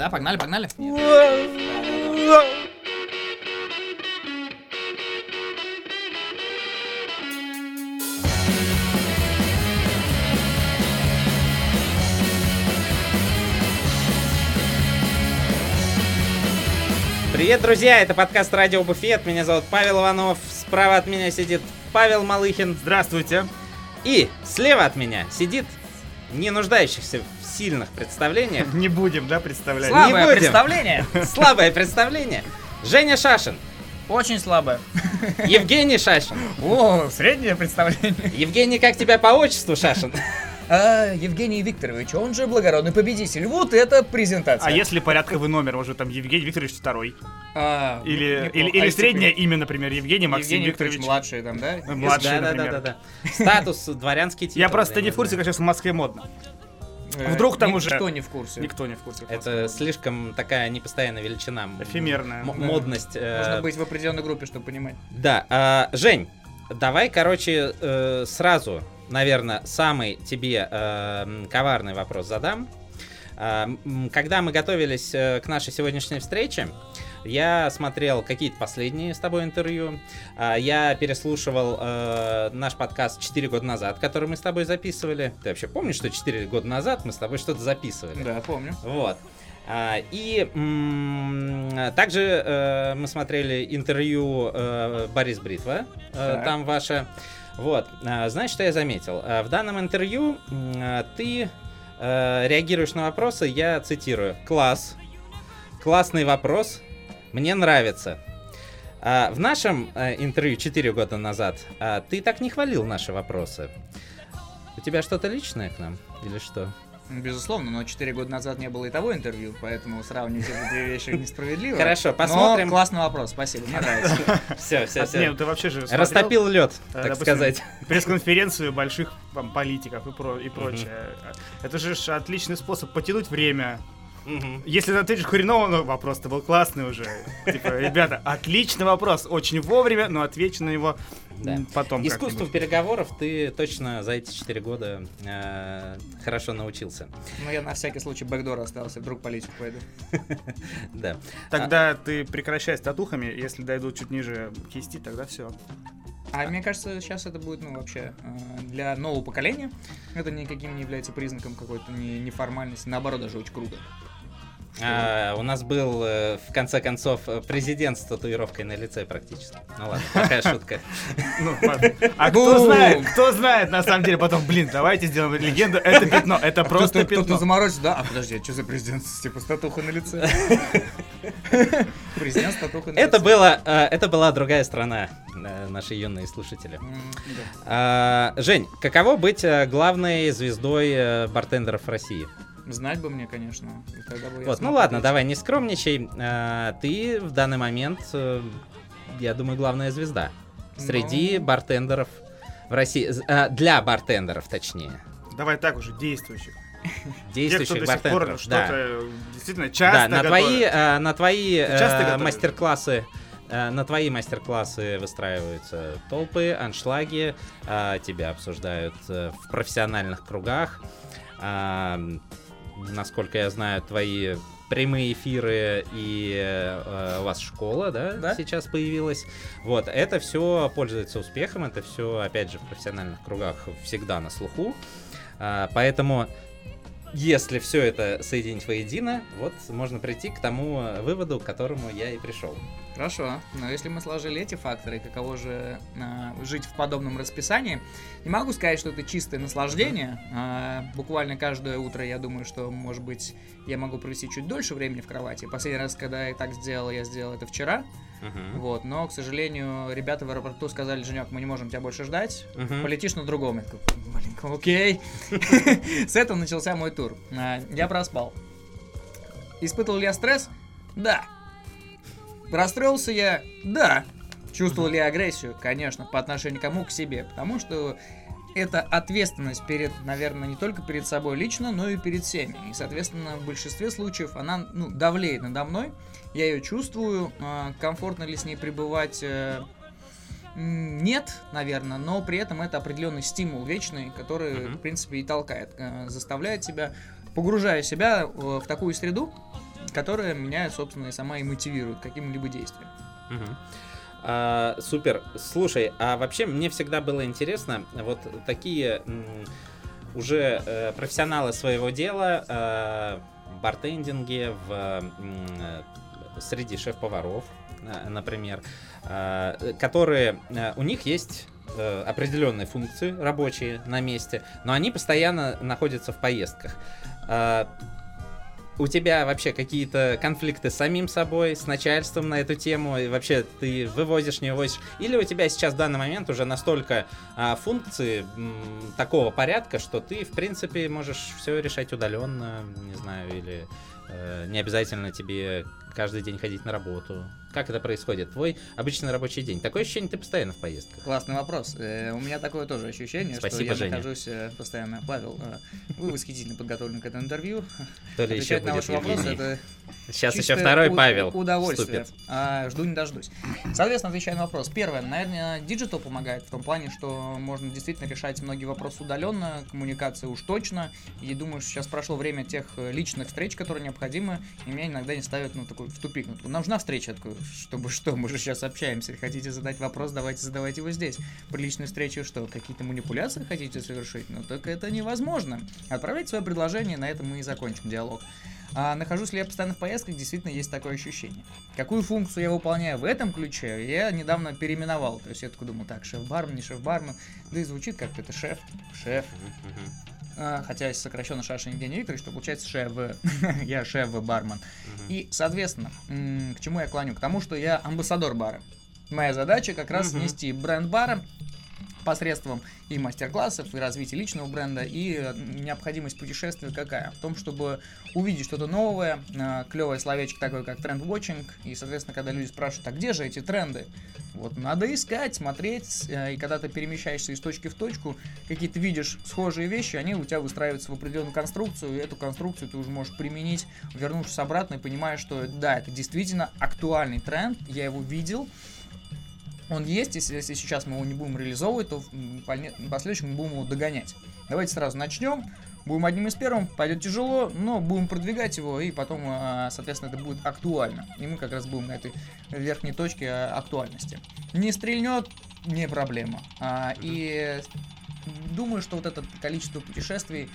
Да, погнали, погнали. Привет, друзья! Это подкаст Радио Буфет. Меня зовут Павел Иванов. Справа от меня сидит Павел Малыхин. Здравствуйте. И слева от меня сидит не нуждающихся в сильных представлениях. Не будем, да, представлять? Слабое будем. представление. Слабое представление. Женя Шашин. Очень слабое. Евгений Шашин. О, среднее представление. Евгений, как тебя по отчеству, Шашин? А, Евгений Викторович, он же благородный победитель. Вот это презентация. А если порядковый номер, может там Евгений Викторович второй? А, Или, или, А или если среднее имя, например, Евгений Максим Евгений Викторович Викторович. младший там, да? Э, Младший, да, да, да, например. да, да. Статус, дворянский титул. Я просто не в курсе, как сейчас в Москве модно. Э, Вдруг там уже- Никто не в курсе. Никто не в курсе. Это слишком такая непостоянная величина. Эфемерная. Модность. э, Нужно быть в определенной группе, чтобы понимать. Да, а, Жень, давай, короче, э, сразу, наверное, самый тебе э, коварный вопрос задам. М, Когда мы готовились э, к нашей сегодняшней встрече, я смотрел какие-то последние с тобой интервью. А, Я переслушивал э, наш подкаст 4 года назад, который мы с тобой записывали. Ты вообще помнишь, что 4 года назад мы с тобой что-то записывали? Да, помню. Вот. И м, также э, мы смотрели интервью э, Борис Бритва, э, там ваше. Вот, А, знаешь, что я заметил? А, В данном интервью а, ты э, реагируешь на вопросы, я цитирую. Класс, классный вопрос, мне нравится. В нашем э, интервью 4 года назад ты так не хвалил наши вопросы. У тебя что-то личное к нам или что? Безусловно, но 4 года назад не было и того интервью, поэтому сравнивать эти две вещи несправедливо. Хорошо, Но посмотрим. классный вопрос, спасибо, мне нравится. Все, все, все. Нет, ты вообще же смотрел, Растопил лед, э, так допустим, сказать. пресс-конференцию больших там, политиков и, про, и прочее. Это же отличный способ потянуть время. Мгм. Если ты ответишь хреново, ну вопрос-то был классный уже. Типа, ребята, отличный вопрос, очень вовремя, но отвечу на него Да. потом Искусству как-нибудь. переговоров ты точно за эти 4 года э, хорошо научился. Но я на всякий случай бэкдор остался, вдруг политику пойду. Да. Тогда ты прекращай с татухами, если дойдут чуть ниже кисти, тогда все. А мне кажется, сейчас это будет, ну, вообще, э, для нового поколения это никаким не является признаком какой-то не- неформальности, наоборот, даже очень круто. А, у нас был, э, в конце концов, э, президент с татуировкой на лице практически. Ну ладно, такая шутка. Ну. А кто знает, кто знает, на самом деле, потом, блин, давайте сделаем легенду, это пятно, это просто Кто-то пятно. заморозится, да? А подожди, а что за президент с типа с татухой на лице? Президент с татухой на лице. Это было, э, это была другая страна, наши юные слушатели. А, Жень, каково быть главной звездой бартендеров России? Знать бы мне, конечно. и тогда бы я Вот, ну ладно, ответить. давай, не скромничай. А, Ты в данный момент, э, я думаю, главная звезда среди Ну. бартендеров в России. А, Для бартендеров, точнее. Давай так уже, действующих. Те, Действующих до сих пор бартендеров. Да. что-то действительно Да, часто на твои, э, на твои э, готовишь? мастер-классы э, на твои мастер-классы выстраиваются толпы, аншлаги, э, тебя обсуждают э, в профессиональных кругах. Насколько я знаю, твои прямые эфиры и э, у вас школа, да, Да. сейчас появилась. Вот, это все пользуется успехом, это все, опять же, в профессиональных кругах всегда на слуху. А, Поэтому если все это соединить воедино, вот можно прийти к тому э, выводу, к которому я и пришел. Хорошо, но если мы сложили эти факторы, каково же а, жить в подобном расписании, не могу сказать, что это чистое наслаждение. А, буквально каждое утро я думаю, что, может быть, я могу провести чуть дольше времени в кровати. Последний раз, когда я так сделал, я сделал это вчера. Вот, но, к сожалению, ребята в аэропорту сказали, Женек, мы не можем тебя больше ждать. Мгм. Полетишь на другом. Я такой, блин, окей. С этого начался мой тур. А, Я проспал. Испытывал ли я стресс? Да. Расстроился я? Да. Чувствовал ли я агрессию? Конечно, по отношению к кому? К себе. Потому что это ответственность перед, наверное, не только перед собой лично, но и перед всеми. И, соответственно, в большинстве случаев она ну, давлеет надо мной. Я ее чувствую. А, Комфортно ли с ней пребывать? э, Нет, наверное, но при этом это определенный стимул вечный, который, Мгм. в принципе, и толкает, э, заставляет себя, погружая себя э, в такую среду, которая меня, собственно, и сама и мотивирует каким-либо действиям. Мгм. А, супер. Слушай, а вообще мне всегда было интересно, вот такие уже э, профессионалы своего дела э, в бартендинге, в, э, среди шеф-поваров, э, например, э, которые э, у них есть э, определенные функции рабочие на месте, но они постоянно находятся в поездках. А, у тебя вообще какие-то конфликты с самим собой, с начальством на эту тему, и вообще ты вывозишь, не вывозишь? Или у тебя сейчас в данный момент уже настолько а, функции м, такого порядка, что ты, в принципе, можешь все решать удаленно, не знаю, или э, не обязательно тебе каждый день ходить на работу? Как это происходит? Твой обычный рабочий день. Такое ощущение, ты постоянно в поездках. Классный вопрос. Э, у меня такое тоже ощущение, что Спасибо, я Женя. нахожусь э, постоянно. Павел, э, вы восхитительно подготовлены к этому интервью. То ли еще на ваши вопросы это Сейчас еще второй уд- Павел Удовольствие. А, жду не дождусь. Соответственно, отвечая на вопрос. Первое, наверное, диджитал помогает в том плане, что можно действительно решать многие вопросы удаленно, коммуникация уж точно. И думаю, что сейчас прошло время тех личных встреч, которые необходимы, и меня иногда не ставят ну, такой, в тупик. Ну, нужна встреча, я такой, чтобы что, мы же сейчас общаемся. Хотите задать вопрос, давайте задавайте его здесь. При личной встрече что, какие-то манипуляции хотите совершить? Ну, так это невозможно. Отправляйте свое предложение, на этом мы и закончим диалог. А нахожусь ли я постоянно в поездках, действительно есть такое ощущение. Какую функцию я выполняю в этом ключе, я недавно переименовал. То есть я такой думал, так, шеф-бармен, не шеф-бармен. Да и звучит как-то это шеф, шеф. А, хотя если сокращенно Шаша Евгений Викторович, то получается шеф. я шеф-бармен. Мгм. И, соответственно, к чему я клоню? К тому, что я амбассадор бара. Моя задача как раз нести бренд бара посредством и мастер-классов, и развития личного бренда, и э, необходимость путешествия какая? В том, чтобы увидеть что-то новое, э, клевое словечко такое, как тренд-вотчинг, и, соответственно, когда люди спрашивают, а где же эти тренды? Вот надо искать, смотреть, э, и когда ты перемещаешься из точки в точку, какие-то видишь схожие вещи, они у тебя выстраиваются в определенную конструкцию, и эту конструкцию ты уже можешь применить, вернувшись обратно и понимая, что да, это действительно актуальный тренд, я его видел, он есть, если, если сейчас мы его не будем реализовывать, то в последующем мы будем его догонять. Давайте сразу начнем. Будем одним из первых, пойдет тяжело, но будем продвигать его, и потом, а, соответственно, это будет актуально. И мы как раз будем на этой верхней точке а, актуальности. Не стрельнет, не проблема. А, И думаю, что вот это количество путешествий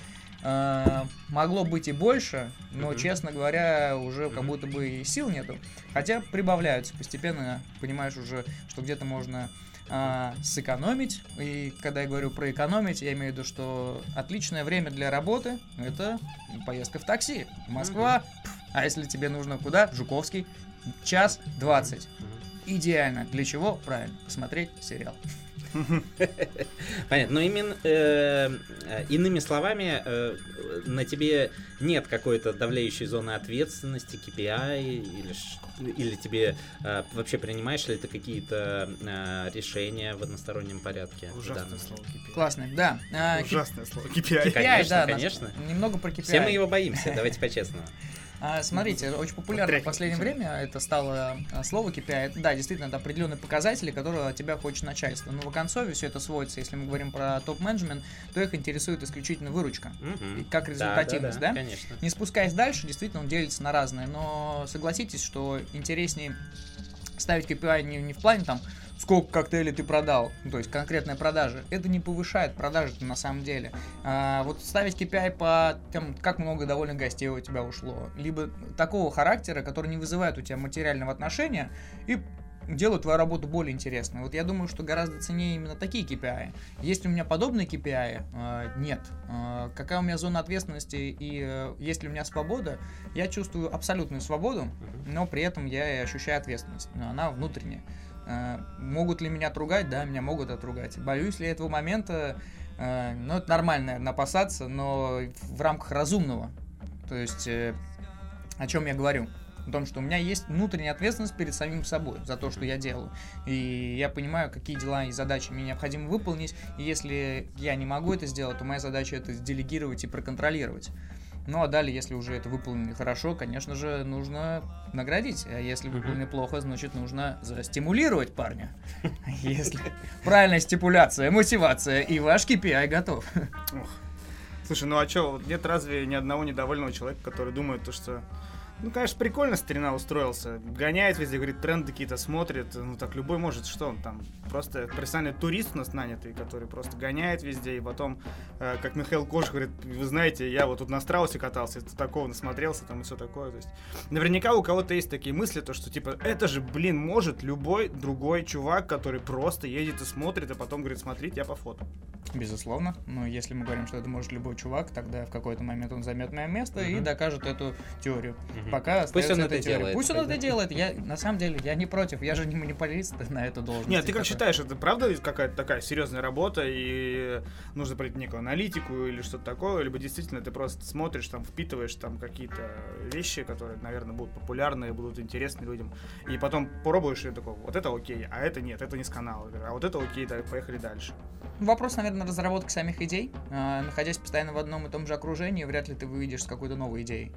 могло быть и больше, но, честно говоря, уже как будто бы и сил нету. Хотя прибавляются постепенно, понимаешь уже, что где-то можно а, сэкономить. И когда я говорю про экономить, я имею в виду, что отличное время для работы это поездка в такси. Москва. А если тебе нужно куда? Жуковский. Час двадцать. Идеально. Для чего? Правильно. Посмотреть сериал. Понятно. Но именно э, э, иными словами, э, на тебе нет какой-то давляющей зоны ответственности, KPI, или, ш- или тебе э, вообще принимаешь ли ты какие-то э, решения в одностороннем порядке? Ужасное слово KPI. Классно. Да. а, Ужасное слово KPI. KPI, Конечно, да, конечно. Немного про KPI. Все мы его боимся, давайте по-честному. А, смотрите, очень популярно в последнее время это стало а, слово KPI. Это, да, действительно, это определенные показатели, которые от тебя хочет начальство. Но в концове все это сводится, если мы говорим про топ-менеджмент, то их интересует исключительно выручка. Мгм. И как результативность, да? Конечно. Не спускаясь дальше, действительно, он делится на разные. Но согласитесь, что интереснее ставить KPI не, не в плане там, сколько коктейлей ты продал, ну, то есть конкретная продажа. Это не повышает продажи на самом деле. А, вот ставить KPI по тем, как много довольно гостей у тебя ушло, либо такого характера, который не вызывает у тебя материального отношения и делают твою работу более интересной. Вот я думаю, что гораздо ценнее именно такие KPI. Есть у меня подобные KPI? А, нет. А, какая у меня зона ответственности и э, есть ли у меня свобода? Я чувствую абсолютную свободу, но при этом я и ощущаю ответственность. Но она внутренняя. Э, Могут ли меня отругать? Да, меня могут отругать. Боюсь ли этого момента? Э, Ну, это нормально, наверное, опасаться, но в рамках разумного. То есть, э, о чем я говорю? О том, что у меня есть внутренняя ответственность перед самим собой за то, что я делаю. И я понимаю, какие дела и задачи мне необходимо выполнить. И если я не могу это сделать, то моя задача это делегировать и проконтролировать. Ну а далее, если уже это выполнено хорошо, конечно же, нужно наградить. А если выполнено плохо, значит, нужно застимулировать парня. Если правильная стипуляция, мотивация, и ваш KPI готов. Слушай, ну а чё, нет разве ни одного недовольного человека, который думает, то, что Ну, конечно, прикольно старина устроился. Гоняет везде, говорит, тренды какие-то смотрит. Ну, так любой может, что он там? Просто профессиональный турист у нас нанятый, который просто гоняет везде. И потом, э, как Михаил Кош говорит, вы знаете, я вот тут на страусе катался, такого насмотрелся там и все такое. То есть, наверняка у кого-то есть такие мысли, то, что, типа, это же, блин, может любой другой чувак, который просто едет и смотрит, а потом говорит, смотрите, я по фото. Безусловно. Но если мы говорим, что это может любой чувак, тогда в какой-то момент он займет мое место и Мгм. докажет эту теорию. Мгм. Пока Пусть он это делает Пусть он это делает. Я, на самом деле, я не против. Я же не монополист на эту должность. Нет, ты как считаешь, это правда какая-то такая серьезная работа, и нужно пройти некую аналитику или что-то такое, либо действительно ты просто смотришь, там, впитываешь там какие-то вещи, которые, наверное, будут популярны, будут интересны людям, и потом пробуешь и такой, вот это окей, а это нет, это не с канала, а вот это окей, да, поехали дальше. Вопрос, наверное, разработки самих идей. А, находясь постоянно в одном и том же окружении, вряд ли ты выйдешь с какой-то новой идеей.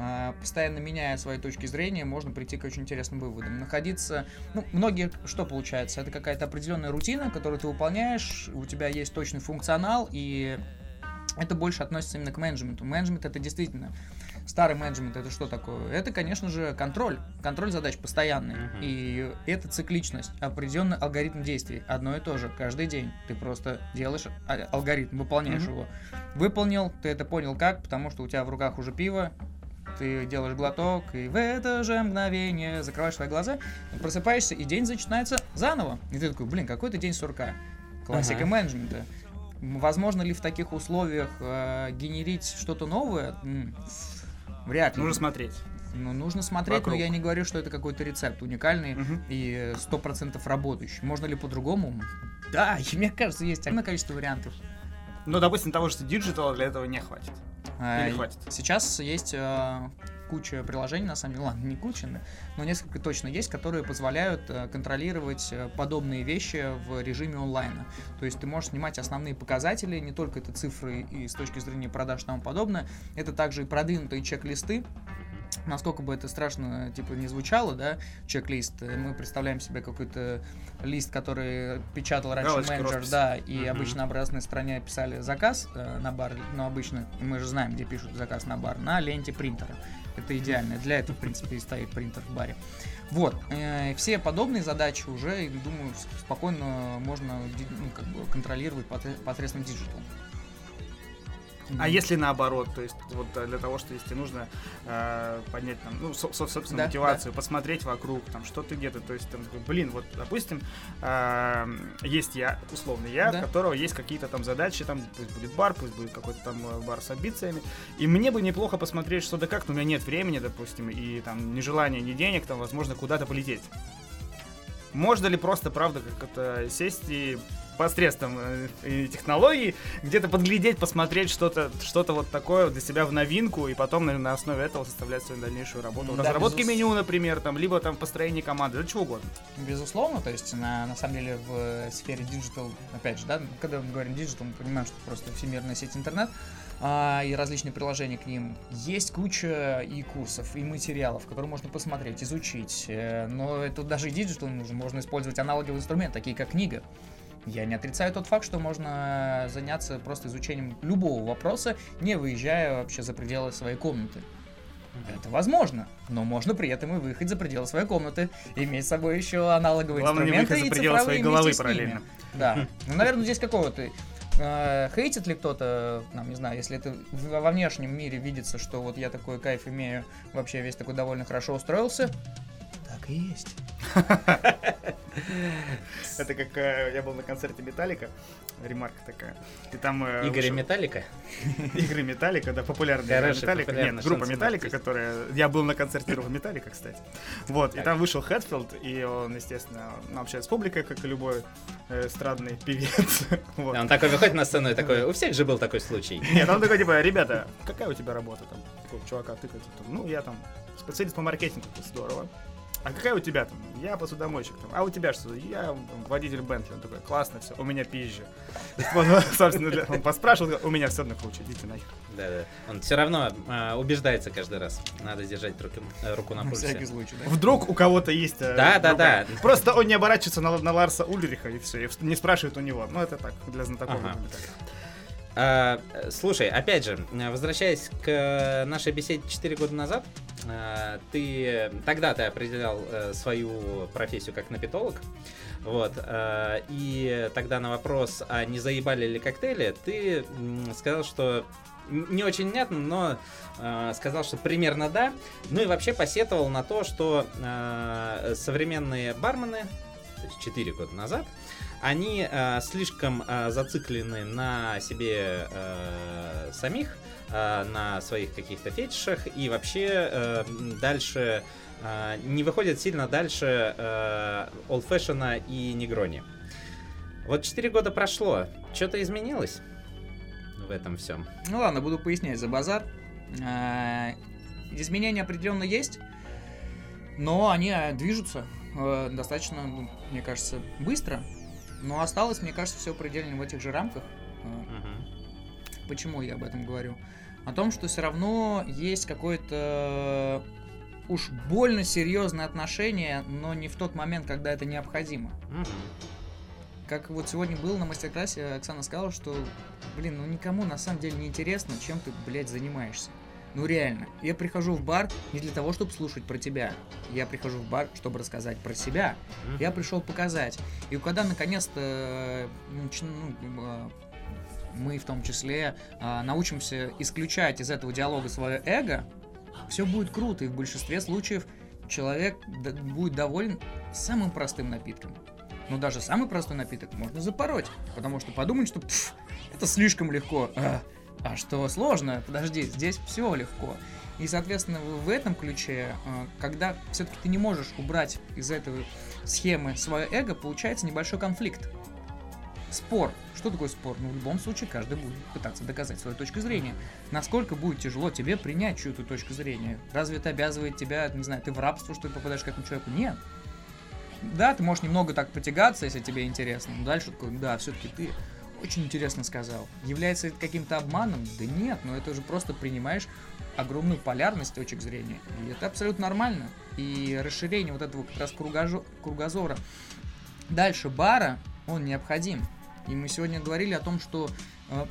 А, постоянно меняя свои точки зрения, можно прийти к очень интересным выводам. Находиться... Ну, многие... Что получается? Это какая-то определенная рутина, которую ты выполняешь, у тебя есть точный функционал, и это больше относится именно к менеджменту. Менеджмент это действительно... Старый менеджмент это что такое? Это, конечно же, контроль. Контроль задач постоянный. Мгм. И это цикличность, определенный алгоритм действий. Одно и то же, каждый день. Ты просто делаешь а- алгоритм, выполняешь Мгм. его. Выполнил, ты это понял как, потому что у тебя в руках уже пиво, ты делаешь глоток, и в это же мгновение закрываешь свои глаза, просыпаешься, и день начинается заново. И ты такой, блин, какой-то день сурка. Классика Ага. менеджмента. Возможно ли в таких условиях э, генерить что-то новое? М, Вряд ли. Нужно смотреть. Ну, нужно смотреть, Вокруг. но я не говорю, что это какой-то рецепт уникальный Мгм. и сто процентов работающий. Можно ли по-другому? Да, и мне кажется, есть огромное количество вариантов. Ну, допустим, того, что диджитал для этого не хватит. Или хватит? Сейчас есть э, куча приложений, на самом деле, ладно, не куча, но- несколько точно есть, которые позволяют э, контролировать э, подобные вещи в режиме онлайна. То есть ты можешь снимать основные показатели, не только это цифры и с точки зрения продаж и тому подобное, это также и продвинутые чек-листы, насколько бы это страшно, типа, не звучало, да, чек-лист, э, мы представляем себе какой-то лист, который печатал раньше Галочка, менеджер, роспись. да, и Мгм. обычно на обратной стороне писали заказ э, на бар, но обычно мы же знаем, где пишут заказ на бар, на ленте принтера. Это идеально. Для этого, в принципе, и стоит принтер в баре. Вот. э, Все подобные задачи уже, думаю, спокойно можно ну, как бы контролировать посредством диджитал. А если наоборот, то есть вот для того, что если нужно э, поднять там, ну, со- со- собственно, Да, мотивацию, посмотреть вокруг, там, что ты где-то, то есть там, блин, вот, допустим, э, есть я, условно я, Да. у которого есть какие-то там задачи, там, пусть будет бар, пусть будет какой-то там э, бар с амбициями, и мне бы неплохо посмотреть, что да как, но у меня нет времени, допустим, и там ни желания, ни денег, там, возможно, куда-то полететь. Можно ли просто, правда, как-то сесть и посредством э, технологий где-то подглядеть, посмотреть что-то что вот такое для себя в новинку, и потом на, на основе этого составлять свою дальнейшую работу. Да, разработке безус- меню, например, там, либо там построение команды, да чего угодно. Безусловно, то есть на, на самом деле в э, сфере диджитал, опять же, да, когда мы говорим диджитал, мы понимаем, что просто всемирная сеть интернет а, и различные приложения к ним. Есть куча и курсов, и материалов, которые можно посмотреть, изучить. э, Но это даже и диджитал нужно, можно использовать аналоговый инструмент, такие как книга. Я не отрицаю тот факт, что можно заняться просто изучением любого вопроса, не выезжая вообще за пределы своей комнаты. Это возможно, но можно при этом и выехать за пределы своей комнаты, иметь с собой еще аналоговые Главное, не инструменты выехать за и пределы цифровые своей головы параллельно. Да. Ну, наверное, здесь какого-то э, хейтит ли кто-то, там, не знаю, если это во внешнем мире видится, что вот я такой кайф имею, вообще весь такой довольно хорошо устроился. Так и есть. Это как э, я был на концерте Металлика, ремарка такая. И там э, вышел- Металлика? игры Металлика, да, популярная Хороший, Металлика. Нет, группа Металлика, которая... Я был на концерте группы Металлика, кстати. Вот, и там вышел Хэтфилд, и он, естественно, ну, общается с публикой, как и любой э, эстрадный певец. Вот. Он такой выходит на сцену и такой, у всех же был такой случай. Нет, он такой, типа, ребята, какая у тебя работа там? Чувака тыкает, там, ну, я там специалист по маркетингу, здорово. А какая у тебя там? Я посудомойщик там. А у тебя что? Я там, водитель Бентли. Он такой, классно все, у меня пизжа. Вот, собственно, для- он поспрашивал, у меня все на круче, идите нахер. Да-да. Он все равно а, убеждается каждый раз. Надо держать руку, э, руку на На всякий пульсе. случай, да? Вдруг у кого-то есть э, Да, да, да. Просто он не оборачивается на, на Ларса Ульриха и все, и не спрашивает у него. Ну, это так, для знатоков. Ага. А, э, слушай, опять же, э, возвращаясь к э, нашей беседе 4 года назад, э, ты тогда ты определял э, свою профессию как напитолог. Вот. э, И тогда на вопрос, а не заебали ли коктейли, ты сказал, что не очень внятно, но э, сказал, что примерно да. Ну и вообще посетовал на то, что э, современные бармены, то есть 4 года назад, они э, слишком э, зациклены на себе э, самих, э, на своих каких-то фетишах и вообще э, дальше э, не выходят сильно дальше э, и Негрони. Вот 4 года прошло, что-то изменилось в этом всем? Ну ладно, буду пояснять за базар. А, Изменения определенно есть, но они а, движутся э, достаточно, ну, мне кажется, быстро. Но осталось, мне кажется, все предельно в этих же рамках. Э, Почему я об этом говорю? О том, что все равно есть какое-то уж больно серьезное отношение, но не в тот момент, когда это необходимо. Мгм. Как вот сегодня был на мастер-классе, Оксана сказала, что, блин, ну никому на самом деле не интересно, чем ты, блядь, занимаешься. Ну реально. Я прихожу в бар не для того, чтобы слушать про тебя. Я прихожу в бар, чтобы рассказать про себя. Я пришел показать. И когда наконец-то э, ну, э, мы в том числе э, научимся исключать из этого диалога свое эго, все будет круто. И в большинстве случаев человек будет доволен самым простым напитком. Но даже самый простой напиток можно запороть. Потому что подумать, что «Пф, это слишком легко. А, а что сложно? Подожди, здесь все легко. И, соответственно, в этом ключе, э, когда все-таки ты не можешь убрать из этой схемы свое эго, получается небольшой конфликт. Спор. Что такое спор? Ну, в любом случае, каждый будет пытаться доказать свою точку зрения. Насколько будет тяжело тебе принять чью-то точку зрения? Разве это обязывает тебя, не знаю, ты в рабство, что ли, попадаешь к этому человеку? Нет. Да, ты можешь немного так потягаться, если тебе интересно, но дальше такой, да, все-таки ты очень интересно сказал. Является это каким-то обманом? Да нет, но это же просто принимаешь огромную полярность точек зрения. И это абсолютно нормально. И расширение вот этого как раз кругожо- кругозора дальше бара, он необходим. И мы сегодня говорили о том, что э,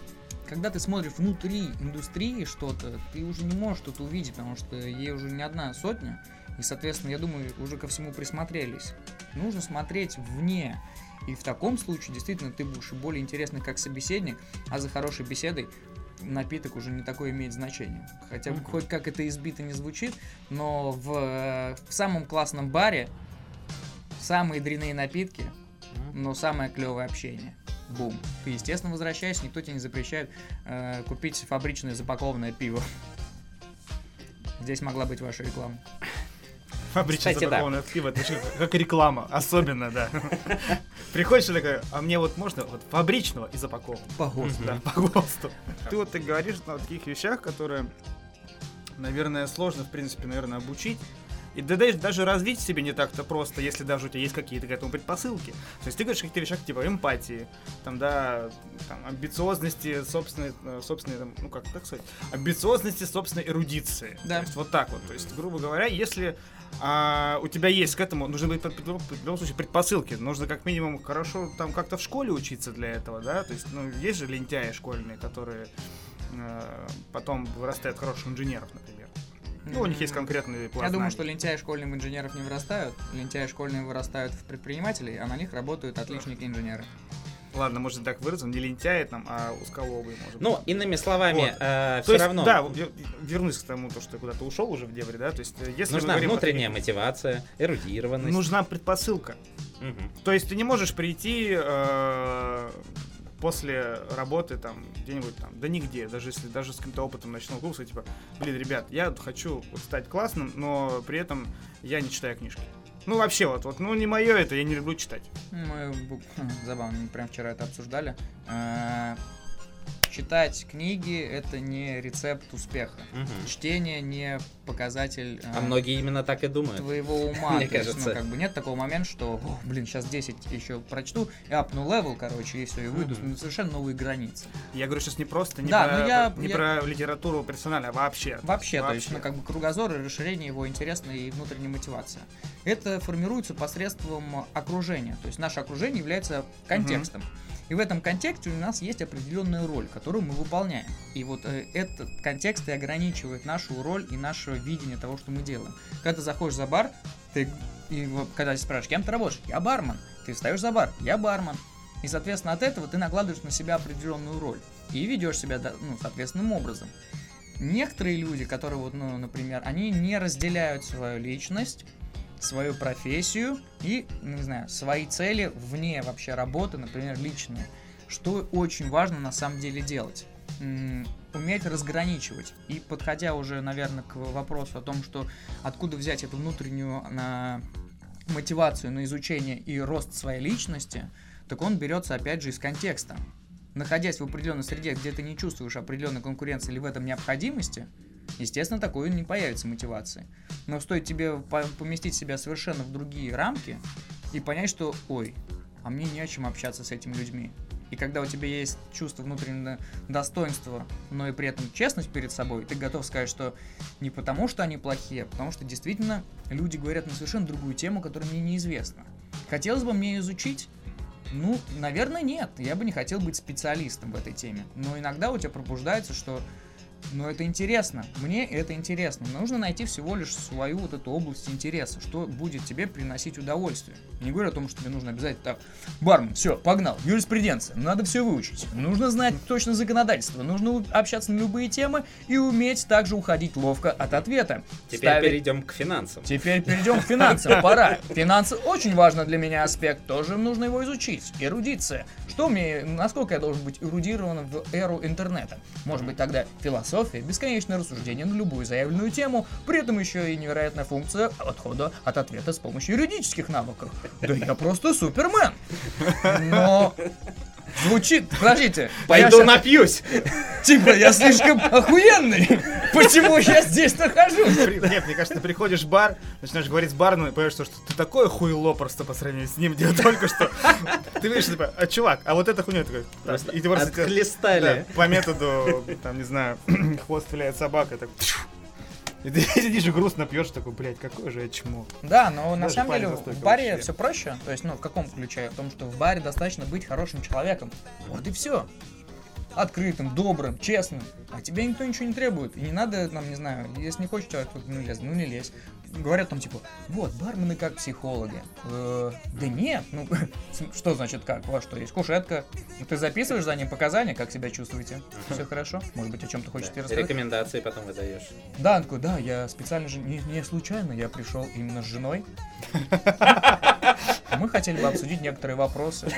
когда ты смотришь внутри индустрии что-то, ты уже не можешь что-то увидеть, потому что ей уже не одна сотня. И, соответственно, я думаю, уже ко всему присмотрелись. Нужно смотреть вне. И в таком случае, действительно, ты будешь более интересный как собеседник, а за хорошей беседой напиток уже не такое имеет значение. Хотя Мгм. хоть как это избито не звучит, но в, э, в самом классном баре самые дрянные напитки, Мгм. но самое клевое общение. Бум. Ты, естественно, возвращаешься, никто тебе не запрещает э, купить фабричное запакованное пиво. Здесь могла быть ваша реклама. Фабрично Кстати, да. запакованное пиво, это как реклама, особенно, да. Приходишь и такой, а мне вот можно вот фабричного и запакованного. По ГОСТу. Да, по ГОСТу. Ты вот ты говоришь о таких вещах, которые, наверное, сложно, в принципе, наверное, обучить. И да, даже, даже развить себе не так-то просто, если даже у тебя есть какие-то к этому предпосылки. То есть ты говоришь о каких-то вещах типа эмпатии, там, да, там, амбициозности, собственной, э, собственной, там, ну как так сказать, амбициозности собственной эрудиции. Да. То есть вот так вот. То есть, грубо говоря, если а, у тебя есть к этому, нужно быть в любом- случае предпосылки. Нужно как минимум хорошо там как-то в школе учиться для этого, да. То есть, ну, есть же лентяи школьные, которые э, потом вырастают хороших инженеров, например. Ну, у них есть конкретный план Я думаю, что лентяи школьных инженеров не вырастают. Лентяи школьные вырастают в предпринимателей, а на них работают отличники-инженеры. Ладно, может так выразим, не лентяи там, а узколобые, может Ну, быть. иными словами, Вот. э, все есть, равно да, вернусь к тому, то, что ты куда-то ушел уже в дебри, да, то есть, э, если нужна о внутренняя таких- мотивация, эрудированность. нужна предпосылка. Мгм. То есть ты не можешь прийти э, после работы там где-нибудь там, да нигде, даже если даже с каким-то опытом ночного сказать, типа, блин, ребят, я хочу вот стать классным, но при этом я не читаю книжки. Ну вообще вот, вот, ну не мое это, я не люблю читать. Мы забавно, мы прям вчера это обсуждали. Читать книги это не рецепт успеха. Мгм. Чтение не показатель э, А многие именно так и думают. твоего ума. Мне То есть, кажется. ну, как бы нет такого момента, что, «О, блин, сейчас 10 еще прочту, и апну level, короче, и все, и выйду на совершенно новые границы. Я говорю сейчас не просто не, Да, про, ну я- не я- про литературу персонально, а вообще. Вообще, то есть, Вообще. ну, как бы кругозор и расширение его интересной и внутренней мотивации. Это формируется посредством окружения. То есть наше окружение является контекстом. И в этом контексте у нас есть определенная роль, которую мы выполняем. И вот э, этот контекст и ограничивает нашу роль и наше видение того, что мы делаем. Когда ты заходишь за бар, ты, и когда ты спрашиваешь, кем ты работаешь? Я бармен. Ты встаешь за бар, я бармен. И, соответственно, от этого ты накладываешь на себя определенную роль. И ведешь себя, ну, соответственным образом. Некоторые люди, которые, вот, ну, например, они не разделяют свою личность, свою профессию и, ну, не знаю, свои цели вне вообще работы, например, личные. Что очень важно на самом деле делать? Уметь разграничивать. И подходя уже, наверное, к вопросу о том, что откуда взять эту внутреннюю на мотивацию на изучение и рост своей личности, так он берется опять же из контекста. Находясь в определенной среде, где ты не чувствуешь определенной конкуренции или в этом необходимости, естественно, такой не появится мотивации. Но стоит тебе по- поместить себя совершенно в другие рамки и понять, что, ой, а мне не о чем общаться с этими людьми. И когда у тебя есть чувство внутреннего достоинства, но и при этом честность перед собой, ты готов сказать, что не потому, что они плохие, а потому что действительно люди говорят на совершенно другую тему, которая мне неизвестна. Хотелось бы мне изучить? Ну, наверное, нет. Я бы не хотел быть специалистом в этой теме. Но иногда у тебя пробуждается, что ну, это интересно. Мне это интересно. Нужно найти всего лишь свою вот эту область интереса, что будет тебе приносить удовольствие. Не говорю о том, что тебе нужно обязательно так, бармен, все, погнал, юриспруденция, надо все выучить. Нужно знать точно законодательство, нужно общаться на любые темы и уметь также уходить ловко от ответа. Теперь Ставить- перейдем к финансам. Теперь перейдем к финансам. Пора. Финансы очень важно для меня аспект. Тоже нужно его изучить. Эрудиция. Что мне, насколько я должен быть эрудирован в эру интернета? Может быть тогда философия, бесконечное рассуждение на любую заявленную тему, при этом еще и невероятная функция отхода от ответа с помощью юридических навыков. Да я просто супермен. Но звучит, подождите. Пойду напьюсь. Типа, я слишком охуенный. Почему я здесь нахожусь? Нет, мне кажется, ты приходишь в бар, начинаешь говорить с барменом и понимаешь, что, что ты такое хуйло просто по сравнению с ним, где только что. Ты видишь, типа, а, чувак, а вот это хуйня такой. И ты просто отхлестали. по методу, там, не знаю, хвост виляет собака, так. И ты сидишь и грустно пьешь, такой, блядь, какое же я чмо. Да, но на самом деле в баре вообще. все проще. То есть, ну, в каком ключе? В том, что в баре достаточно быть хорошим человеком. Вот и все. Открытым, добрым, честным. А тебе никто ничего не требует. И не надо, там, не знаю, если не хочешь человек ну, лезть, ну не лезь. Говорят там, типа, вот, бармены как психологи. Э, да нет, ну, что значит как? У вас что, есть кушетка? Ну, ты записываешь за ним показания, как себя чувствуете? Все хорошо? Может быть, о чем-то хочете рассказать? Рекомендации потом выдаешь. Да, он такой, да, я специально же, не, не случайно, я пришел именно с женой. Мы хотели бы обсудить некоторые вопросы.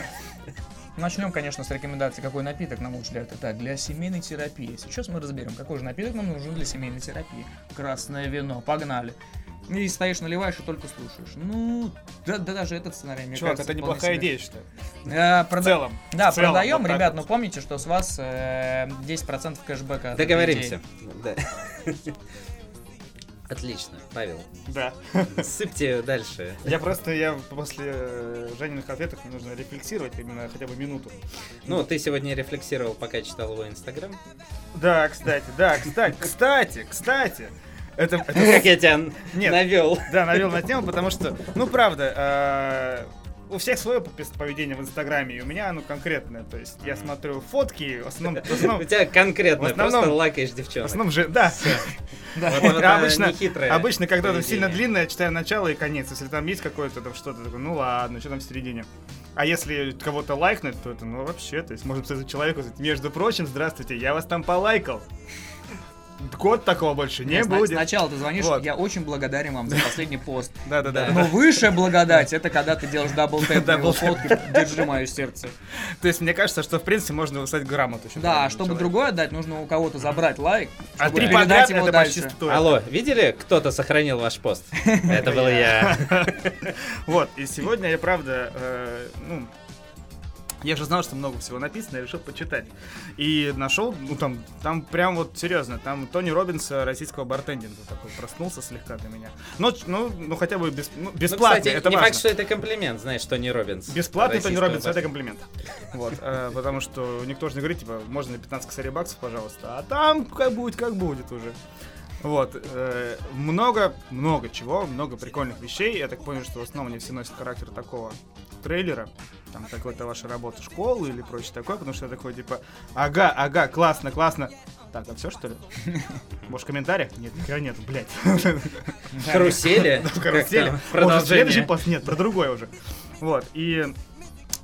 Начнем, конечно, с рекомендации, какой напиток нам лучше для. Так, для семейной терапии. Сейчас мы разберем, какой же напиток нам нужен для семейной терапии. Красное вино, погнали. И стоишь, наливаешь и только слушаешь. Ну, да, да даже этот сценарий, мне Чувак, кажется, это неплохая себе. идея, считаю. Э, В прода- целом. Да, в целом, продаем, вот ребят, вот. но помните, что с вас э, 10% кэшбэка. Договоримся. Да. Отлично, Павел. Да. Сыпьте дальше. Я просто, я после э, Жениных ответов мне нужно рефлексировать именно хотя бы минуту. Ну, ты сегодня рефлексировал, пока читал его инстаграм. Да, кстати, да, кстати, кстати, кстати. Это, это- Как я тебя Нет. навел. да, навел на тему, потому что, ну, правда, э, у всех свое пов- поведение в Инстаграме, и у меня оно конкретное. То есть я смотрю фотки, в основном, в У основном, тебя конкретно, в основном- просто лайкаешь в девчонок. основном же, да. Да. Вот А обычно, обычно, когда поведение. сильно длинное, читаю начало и конец. Если там есть какое-то там что-то такое, ну ладно, что там в середине. А если кого-то лайкнуть, то это, ну вообще, то есть можно сказать человеку, сказать, между прочим, здравствуйте, я вас там полайкал. Год такого больше не Сна- будет. Сначала ты звонишь, Вот. я очень благодарен вам за последний пост. Да-да-да. Но высшая благодать, это когда ты делаешь double tap на его фотке, держи мое сердце. То есть мне кажется, что в принципе можно выслать грамоту. Да, чтобы другое отдать, нужно у кого-то забрать лайк, А три передать подряд это дальше. почти стоит. Алло, видели, кто-то сохранил ваш пост? Это был я. Вот, и сегодня я правда, э, ну, я же знал, что много всего написано, я решил почитать. И нашел, ну там, там прям вот серьезно, там Тони Роббинс российского бартендинга такой проснулся слегка для меня. Но, ну, ну хотя бы без, ну, Ну, бесплатно, кстати, это не важно. факт, что это комплимент, знаешь, Тони Роббинс. Бесплатный Тони Роббинс, это бара. комплимент. Вот, э, потому что никто же не говорит, типа, можно ли 15 косарей баксов, пожалуйста, а там как будет, как будет уже. Вот, э, много, много чего, много прикольных вещей. Я так понял, что в основном они все носят характер такого трейлера. Там, такой-то ваша работа школы или прочее такое, потому что я такой, типа, ага, ага, классно, классно. Так, а все, что ли? Может, в комментариях? Нет, никогда нет, блядь. Карусели? В карусели. Там, Может, следующий пост? Нет, про другое уже. Вот, и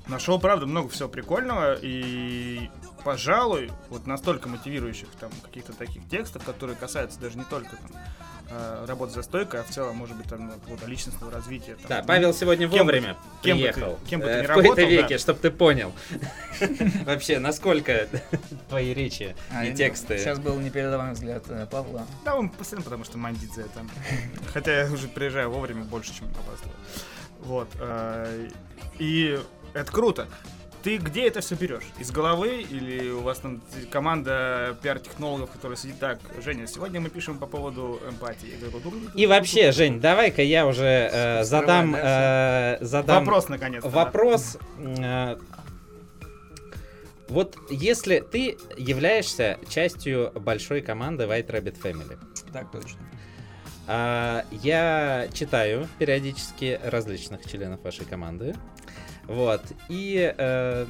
нашел, правда, много всего прикольного, и, пожалуй, вот настолько мотивирующих там каких-то таких текстов, которые касаются даже не только там э, работы за стойкой, а в целом, может быть, там, ну, какого-то личностного развития. там. Да, Павел сегодня Кем бы- вовремя кем бы ты- приехал. кем бы ты э, ни в кои-то работал, веке, да. чтобы ты понял. Вообще, насколько твои речи А, и ну, тексты. Сейчас был непередаваемый взгляд э, Павла. Да, он постоянно, потому что Мандидзе там. Хотя я уже приезжаю вовремя больше, чем опаздываю. Вот. э, И это круто. Ты где это все берешь? Из головы или у вас там команда пиар-технологов, которая сидит так, Женя, сегодня мы пишем по поводу эмпатии. Такой, И вообще, Жень, давай-ка я уже э, задам, э, задам Вопрос, наконец-то. да. вопрос. э, Вот если ты являешься частью большой команды White Rabbit Family, Так точно. а, я читаю периодически различных членов вашей команды. Вот. И э,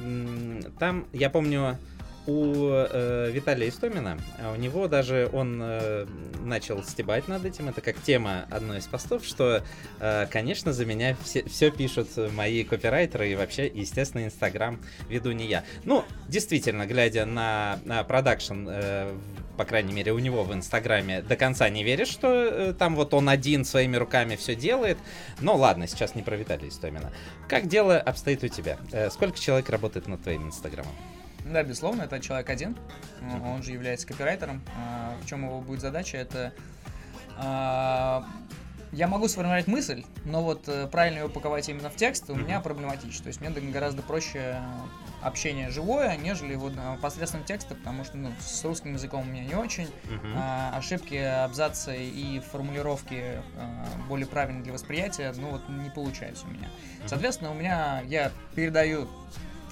там, я помню, у э, Виталия Истомина, а у него даже он э, начал стебать над этим. Это как тема одной из постов, что, э, конечно, за меня все, пишут мои копирайтеры и вообще, естественно, Инстаграм веду не я. Ну, действительно, глядя на, на продакшн, э, по крайней мере, у него в Инстаграме, до конца не веришь, что э, там вот он один своими руками все делает. Но ладно, сейчас не про Виталия Истомина. Как дело обстоит у тебя? Э, сколько человек работает над твоим Инстаграмом? Да, безусловно, это человек один. Э, Он же является копирайтером. А, В чем его будет задача? Это а, я могу сформировать мысль, но вот э, правильно ее упаковать именно в текст у меня проблематично. То есть мне гораздо проще общение живое, нежели вот э, посредством текста, потому что ну, с русским языком у меня не очень. Мгм. А, ошибки, абзацы и формулировки э, более правильные для восприятия, ну вот не получается у меня. Соответственно, у меня я передаю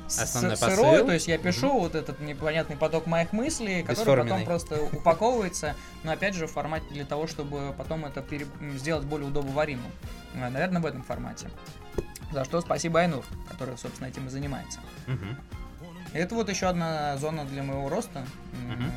Основной сырое, посыл. то есть я пишу вот этот непонятный поток моих мыслей, который потом просто упаковывается, но опять же в формате для того, чтобы потом это пере- сделать более удобоваримым. Наверное, в этом формате. За что спасибо Айнур, который, собственно, этим и занимается. И это вот еще одна зона для моего роста. Мгм.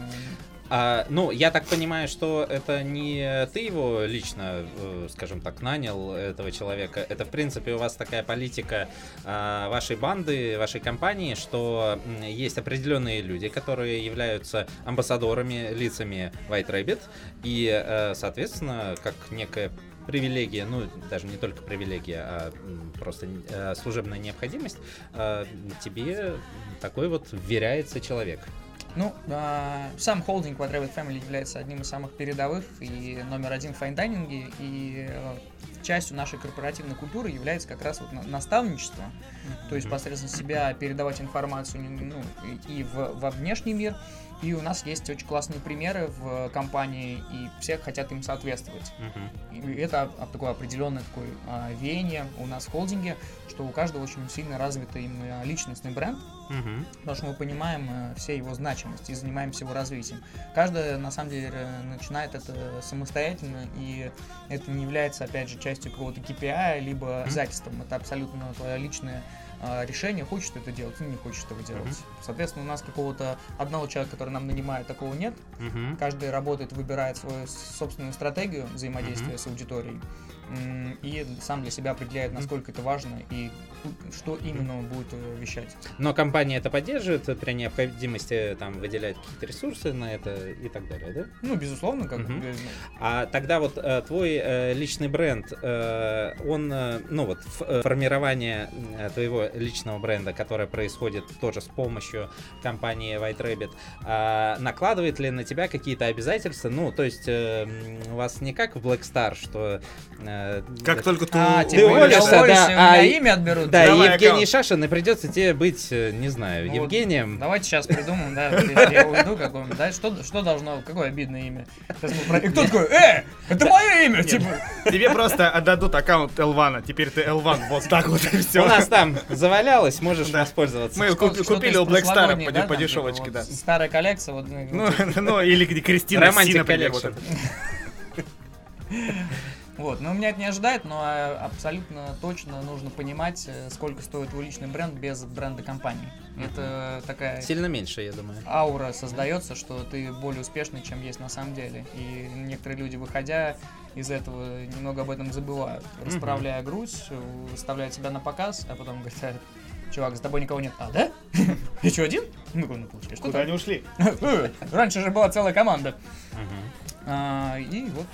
А, ну, я так понимаю, что это не ты его лично, э, скажем так, нанял, этого человека. Это, в принципе, у вас такая политика а, вашей банды, вашей компании, что есть определенные люди, которые являются амбассадорами, лицами White Rabbit, и, э, соответственно, как некая привилегия, ну, даже не только привилегия, а просто э, служебная необходимость, э, тебе такой вот вверяется человек. Ну, а, сам холдинг White Rabbit Family является одним из самых передовых и номер один в fine dining е, и э, частью нашей корпоративной культуры является как раз вот на- наставничество, то есть посредством себя передавать информацию ну, и, и в, во внешний мир, и у нас есть очень классные примеры в компании, и все хотят им соответствовать. Мгм. И это такое определенное такое а, веяние у нас в холдинге, что у каждого очень сильно развитый именно личностный бренд, Мгм. потому что мы понимаем э, все его значимость и занимаемся его развитием. Каждый, на самом деле, э, начинает это самостоятельно, и это не является, опять же, частью какого-то KPI, либо обязательством. Это абсолютно твое личное э, решение, хочешь ты это делать или не хочешь этого делать. Мгм. Соответственно, у нас какого-то одного человека, который нам нанимает, такого нет. Мгм. Каждый работает, выбирает свою собственную стратегию взаимодействия с аудиторией. И сам для себя определяет, насколько это важно и что именно он будет э, вещать. Но компания это поддерживает при необходимости там выделять какие-то ресурсы на это и так далее, да? Ну, безусловно, как бы, А тогда вот э, твой личный бренд, он, ну вот формирование э, личного бренда, которое происходит тоже с помощью компании White Rabbit, а, накладывает ли на тебя какие-то обязательства? Ну, то есть э, у вас не как в Black Star, что э, Как только ты А, Ты уволишься, да, а, имя отберут. да, Давай Евгений аккаунт. Шашин, и придется тебе быть, э, не знаю, Ну вот, Евгением. Давайте сейчас придумаем, да, я уйду какое-нибудь, да, что, что должно, какое обидное имя? И кто такой, э, это мое имя, типа. Тебе просто отдадут аккаунт Элвана. Теперь ты Элван. Вот так вот и все. У нас там завалялось, можешь Да. воспользоваться. Мы Что- купи- купили у Black Star по, да, по дешевочке, да. Старая коллекция, вот. Ну, ну, или где Кристина Романтик Си, например, вот но меня это не ожидает, но э, абсолютно точно нужно понимать, э, сколько стоит твой личный бренд без бренда компании. Это такая Сильно меньше, я думаю. аура создается, что ты более успешный, чем есть на самом деле. И некоторые люди, выходя из этого, немного об этом забывают. Расправляя грудь, выставляют себя на показ, а потом говорят, чувак, с тобой никого нет. А, да? Я что, один? Ну, ну, Куда они ушли? Э, Раньше же была целая команда. А, И вот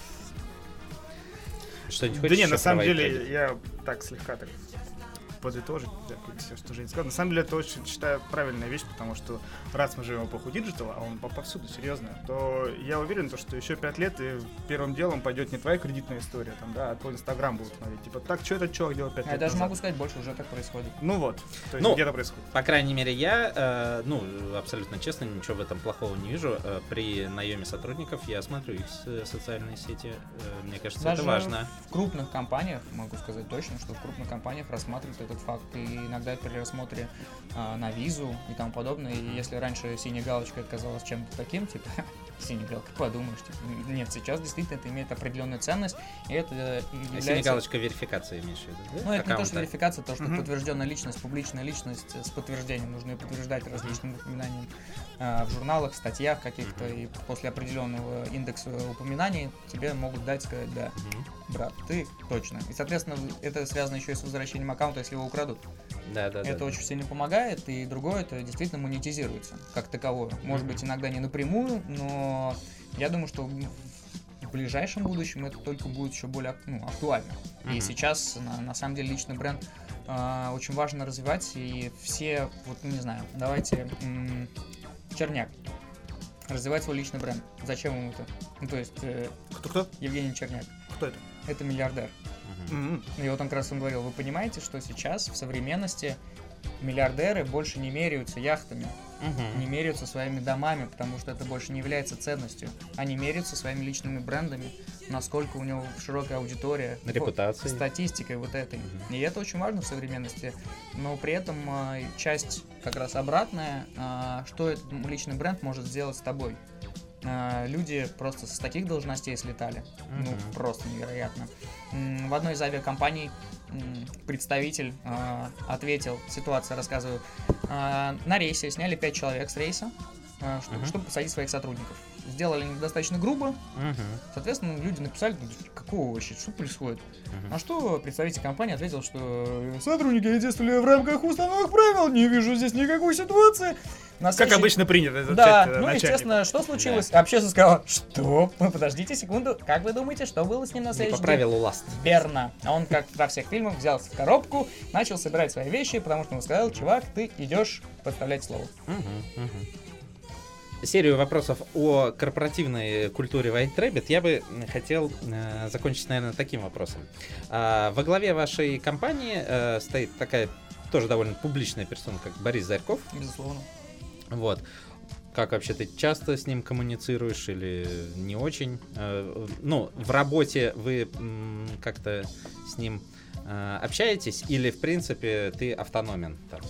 Что-нибудь Да хочешь не, еще на самом деле, я так слегка так подытожить, все, что Жень сказал. На самом деле, это очень, считаю, правильная вещь, потому что раз мы живем в эпоху диджитала, а он по- повсюду, серьезно, то я уверен, то, что еще пять лет и первым делом пойдет не твоя кредитная история, там, да, а твой Инстаграм будут смотреть. Типа, так, что этот чувак делал пять я лет даже назад? могу сказать, больше уже так происходит. Ну вот, то есть Ну, где-то происходит. По крайней мере, я, э, ну, абсолютно честно, ничего в этом плохого не вижу. Э, при наеме сотрудников я смотрю их социальные сети. Э, мне кажется, Даже это важно. В крупных компаниях, могу сказать точно, что в крупных компаниях рассматривают этот факт. И иногда при рассмотре а, на визу и тому подобное. И если раньше синяя галочка это казалось чем-то таким, типа, синяя галка, подумаешь, типа, нет, сейчас действительно это имеет определенную ценность, и это А является... Синяя галочка верификации имеешь в виду, да? Ну, это не то, что Аккаунта. верификация, то, что Мгм. подтвержденная личность, публичная личность э, с подтверждением. Нужно ее подтверждать различным упоминанием а, в журналах, статьях каких-то, и после определенного индекса упоминаний тебе могут дать сказать, да, Мгм. брат, ты точно. И, соответственно, это связано еще и с возвращением аккаунта, если его украдут. Да, да, да. это да. очень сильно помогает, и другое, это действительно монетизируется как таковое. Может быть, иногда не напрямую, но я думаю, что в ближайшем будущем это только будет еще более ну, актуально. И Мгм. сейчас, на, на самом деле, личный бренд а, очень важно развивать, и все, вот, ну, не знаю, давайте, м, Черняк, развивать свой личный бренд. Зачем ему это? Ну, то есть, э, Кто-кто? Евгений Черняк, Кто это? это миллиардер. М-м. И вот он как раз он говорил, вы понимаете, что сейчас в современности миллиардеры больше не меряются яхтами, Мгм. не меряются своими домами, потому что это больше не является ценностью. Они меряются своими личными брендами, насколько у него широкая аудитория. вот, Репутацией. статистикой вот этой. Мгм. И это очень важно в современности. Но при этом а, часть как раз обратная, а, что этот личный бренд может сделать с тобой. А, Люди просто с таких должностей слетали. Ну, Мгм. просто невероятно. В одной из авиакомпаний представитель а, ответил, ситуация рассказываю, а, на рейсе сняли 5 человек с рейса, а, что- Мгм. чтобы посадить своих сотрудников. Сделали достаточно грубо, Мгм. соответственно, люди написали, «Ну, какого вообще, что происходит? Мгм. А что представитель компании ответил, что сотрудники действовали в рамках установленных правил, не вижу здесь никакой ситуации. На Как следующий- обычно принято Да, э, ну, начальнику. естественно, что случилось? Общество сказала, что? Ну, Подождите секунду, как вы думаете, что было с ним на Не следующий по день? правилу ласт. Верно. А он, как во всех фильмах, взялся в коробку, начал собирать свои вещи, потому что он сказал, чувак, ты идешь подставлять слово. Мгм, мгм. Серию вопросов о корпоративной культуре White Rabbit я бы хотел э, закончить, наверное, таким вопросом. А, во главе вашей компании э, стоит такая тоже довольно публичная персона, как Борис Зарьков. Безусловно. Вот. Как вообще ты часто с ним коммуницируешь или не очень? Э, ну, в работе вы как-то с ним э, общаетесь или, в принципе, ты автономен? Там,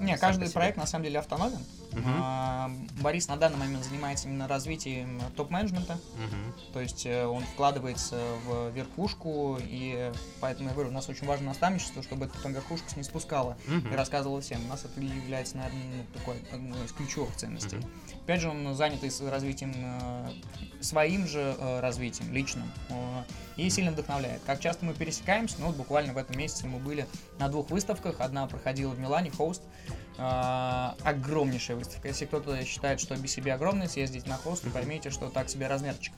э, Не, каждый проект на самом деле автономен. Мгм. А, Борис на данный момент занимается именно развитием топ-менеджмента. Мгм. То есть э, он вкладывается в верхушку, и поэтому я говорю, у нас очень важно наставничество, чтобы эта потом не спускала Мгм. и рассказывала всем. У нас это является, наверное, ну, такой одной из ключевых ценностей. Мгм. Опять же, он занят развитием, э, своим же э, развитием, личным, и сильно вдохновляет. Как часто мы пересекаемся, ну вот буквально в этом месяце мы были на двух выставках. Одна проходила в Милане, Хост, э, огромнейшая выставка. Если кто-то считает, что BCB огромный, съездите на Хост и поймите, что так себе размерчик.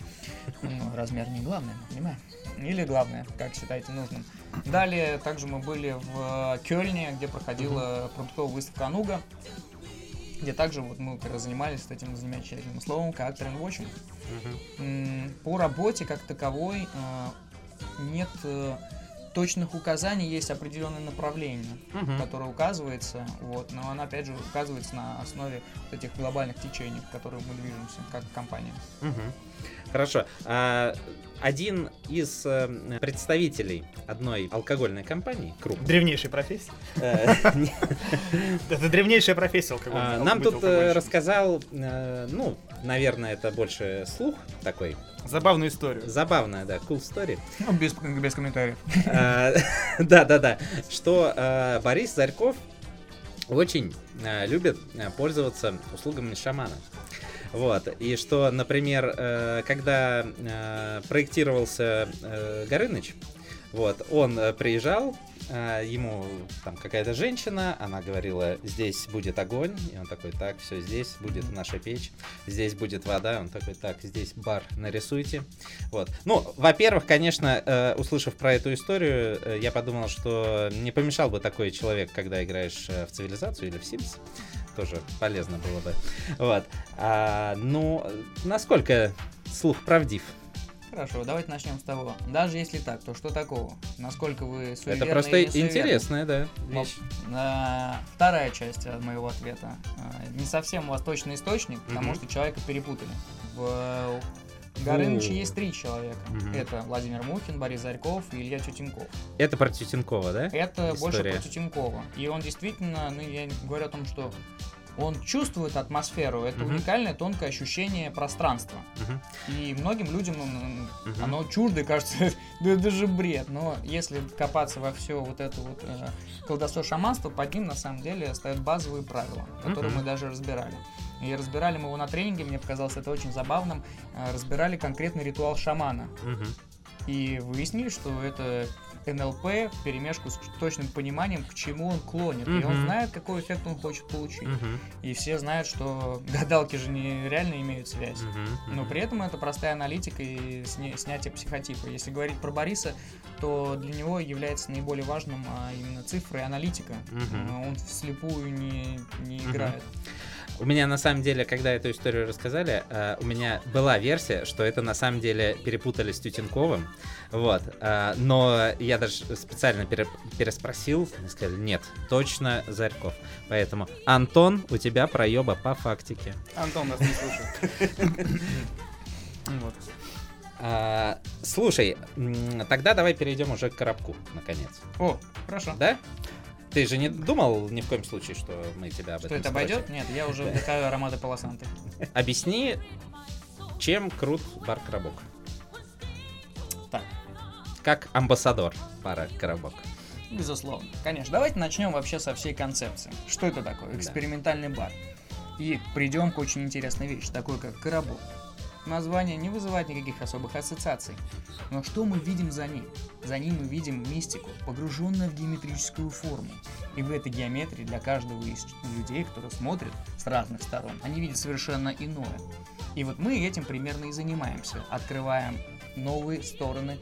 Ну, размер не главное, понимаем. Или главное, как считаете нужным. Далее также мы были в Кёльне, где проходила продуктовая выставка Ануга, где также вот мы как раз занимались этим замечательным словом, как трендвотчинг. По работе как таковой э, нет э, точных указаний, есть определенное направление, Мгм. которое указывается, вот, но оно опять же указывается на основе вот этих глобальных течений, в которых мы движемся как компания. Мгм. Хорошо. А, Один из э, представителей одной алкогольной компании, крупной, Древнейшая профессия. э, Это древнейшая профессия алкоголь. а, нам тут э, рассказал, ну, наверное, это больше слух такой. Забавную историю. Забавная, да, cool story. Ну, без, без комментариев. А, Да, да, да. Что а, Борис Зарьков очень а, любит а, пользоваться услугами шамана. Вот. И что, например, э, когда проектировался э, Горыныч, вот, он э, приезжал, э, ему там какая-то женщина, она говорила, здесь будет огонь, и он такой, так, все, здесь будет наша печь, здесь будет вода, он такой, так, здесь бар нарисуйте. Вот. Ну, во-первых, конечно, э, услышав про эту историю, я подумал, что не помешал бы такой человек, когда играешь в цивилизацию или в Sims. Тоже полезно было бы. Вот. А, ну, насколько слух правдив? Хорошо, давайте начнем с того. Даже если так, то что такого? Насколько вы суеверны Это просто интересная, да, Но, вещь. а, вторая часть от моего ответа. А, не совсем у вас точный источник, потому Мгм. что человека перепутали. В Горыныче есть три человека. Мгм. Это Владимир Мухин, Борис Зарьков и Илья Тютенков. Это про Тютенкова, да? Это больше История. про Тютенкова. И он действительно, ну, я говорю о том, что он чувствует атмосферу. Это Мгм. уникальное, тонкое ощущение пространства. Мгм. И многим людям ну, м, Мгм. оно чуждо кажется, да это же бред. Но если копаться во все вот это вот э, колдовство шаманство, под ним на самом деле стоят базовые правила, которые Мгм. мы даже разбирали. И разбирали мы его на тренинге, мне показалось это очень забавным. Э, разбирали конкретный ритуал шамана. Мгм. И выяснили, что это НЛП в перемешку с точным пониманием, к чему он клонит. И он знает, какой эффект он хочет получить. Мгм. И все знают, что гадалки же не реально имеют связь. Мгм. Но при этом это простая аналитика и сня- снятие психотипа. Если говорить про Бориса, то для него является наиболее важным а, именно цифры и аналитика. А, Он вслепую не, не играет. У меня на самом деле, когда эту историю рассказали, э, у меня была версия, что это на самом деле перепутали с Тютенковым. Вот. э, но я даже специально пере- переспросил. Мне сказали, нет, точно Зарьков. Поэтому, Антон, у тебя проеба по фактике. Антон нас не слушает. А, слушай, тогда давай перейдем уже к коробку, наконец. О, хорошо. Да? Ты же не думал ни в коем случае, что мы тебя об Что этом это спросим? обойдет? Нет, я уже вдыхаю ароматы полосанты. Объясни, чем крут бар Коробок. Так. Как амбассадор бара Коробок. Безусловно. Конечно. Давайте начнем вообще со всей концепции. Что это такое? Да. Экспериментальный бар. И придем к очень интересной вещи, такой как коробок. Название не вызывает никаких особых ассоциаций. Но что мы видим за ним? За ним мы видим мистику, погруженную в геометрическую форму. И в этой геометрии для каждого из людей, кто смотрит с разных сторон, они видят совершенно иное. И вот мы этим примерно и занимаемся. Открываем новые стороны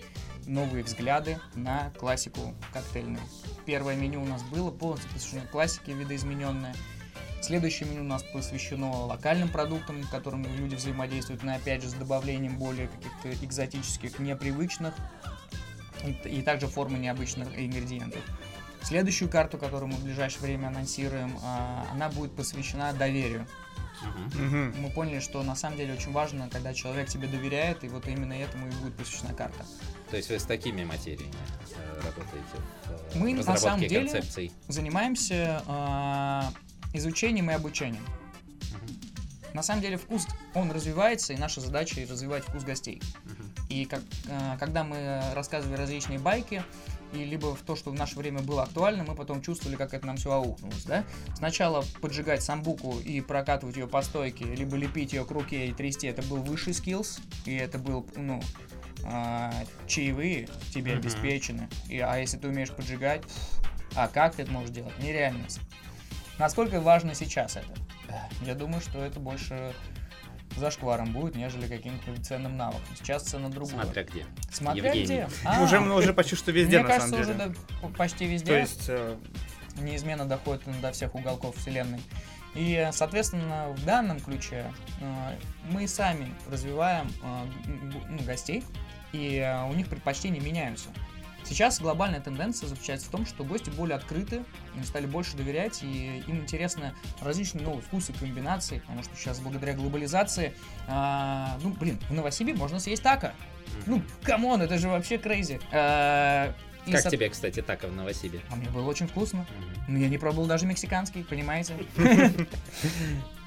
новые взгляды на классику коктейльную. Первое меню у нас было полностью посвящено классике видоизмененное. Следующее меню у нас посвящено локальным продуктам, с которыми люди взаимодействуют, но опять же с добавлением более каких-то экзотических, непривычных и, и также формы необычных ингредиентов. Следующую карту, которую мы в ближайшее время анонсируем, а, она будет посвящена доверию. Мгм. Мы поняли, что на самом деле очень важно, когда человек тебе доверяет, и вот именно этому и будет посвящена карта. То есть вы с такими материями э, работаете в э, Мы, на самом деле, концепций? занимаемся а, изучением и обучением. Мгм. На самом деле вкус, он развивается, и наша задача развивать вкус гостей. Мгм. И как, а, когда мы рассказывали различные байки, и либо в то, что в наше время было актуально, мы потом чувствовали, как это нам все аукнулось, да? Сначала поджигать самбуку и прокатывать ее по стойке, либо лепить ее к руке и трясти, это был высший скиллс, и это был, ну, а, чаевые тебе Мгм. обеспечены. И, а если ты умеешь поджигать, а как ты это можешь делать? Нереально. Насколько важно сейчас это? Я думаю, что это больше зашкваром будет, нежели каким-то ценным навыком. Сейчас цена другая. Смотря где. Смотря Евгений. где. А, Уже, уже почти что везде, Мне на кажется, самом уже деле. до- почти везде. То есть, э, неизменно доходит он до всех уголков вселенной. И, соответственно, в данном ключе э, мы сами развиваем э, ну, гостей, и э, у них предпочтения меняются. Сейчас глобальная тенденция заключается в том, что гости более открыты, им стали больше доверять, и им интересны различные новые вкусы, комбинации, потому что сейчас благодаря глобализации, а, ну, блин, в Новосибе можно съесть тако. Ну, come on, это же вообще crazy. А, и Как со- тебе, кстати, тако в Новосибе? А мне было очень вкусно. Мгм. Ну, я не пробовал даже мексиканский, понимаете?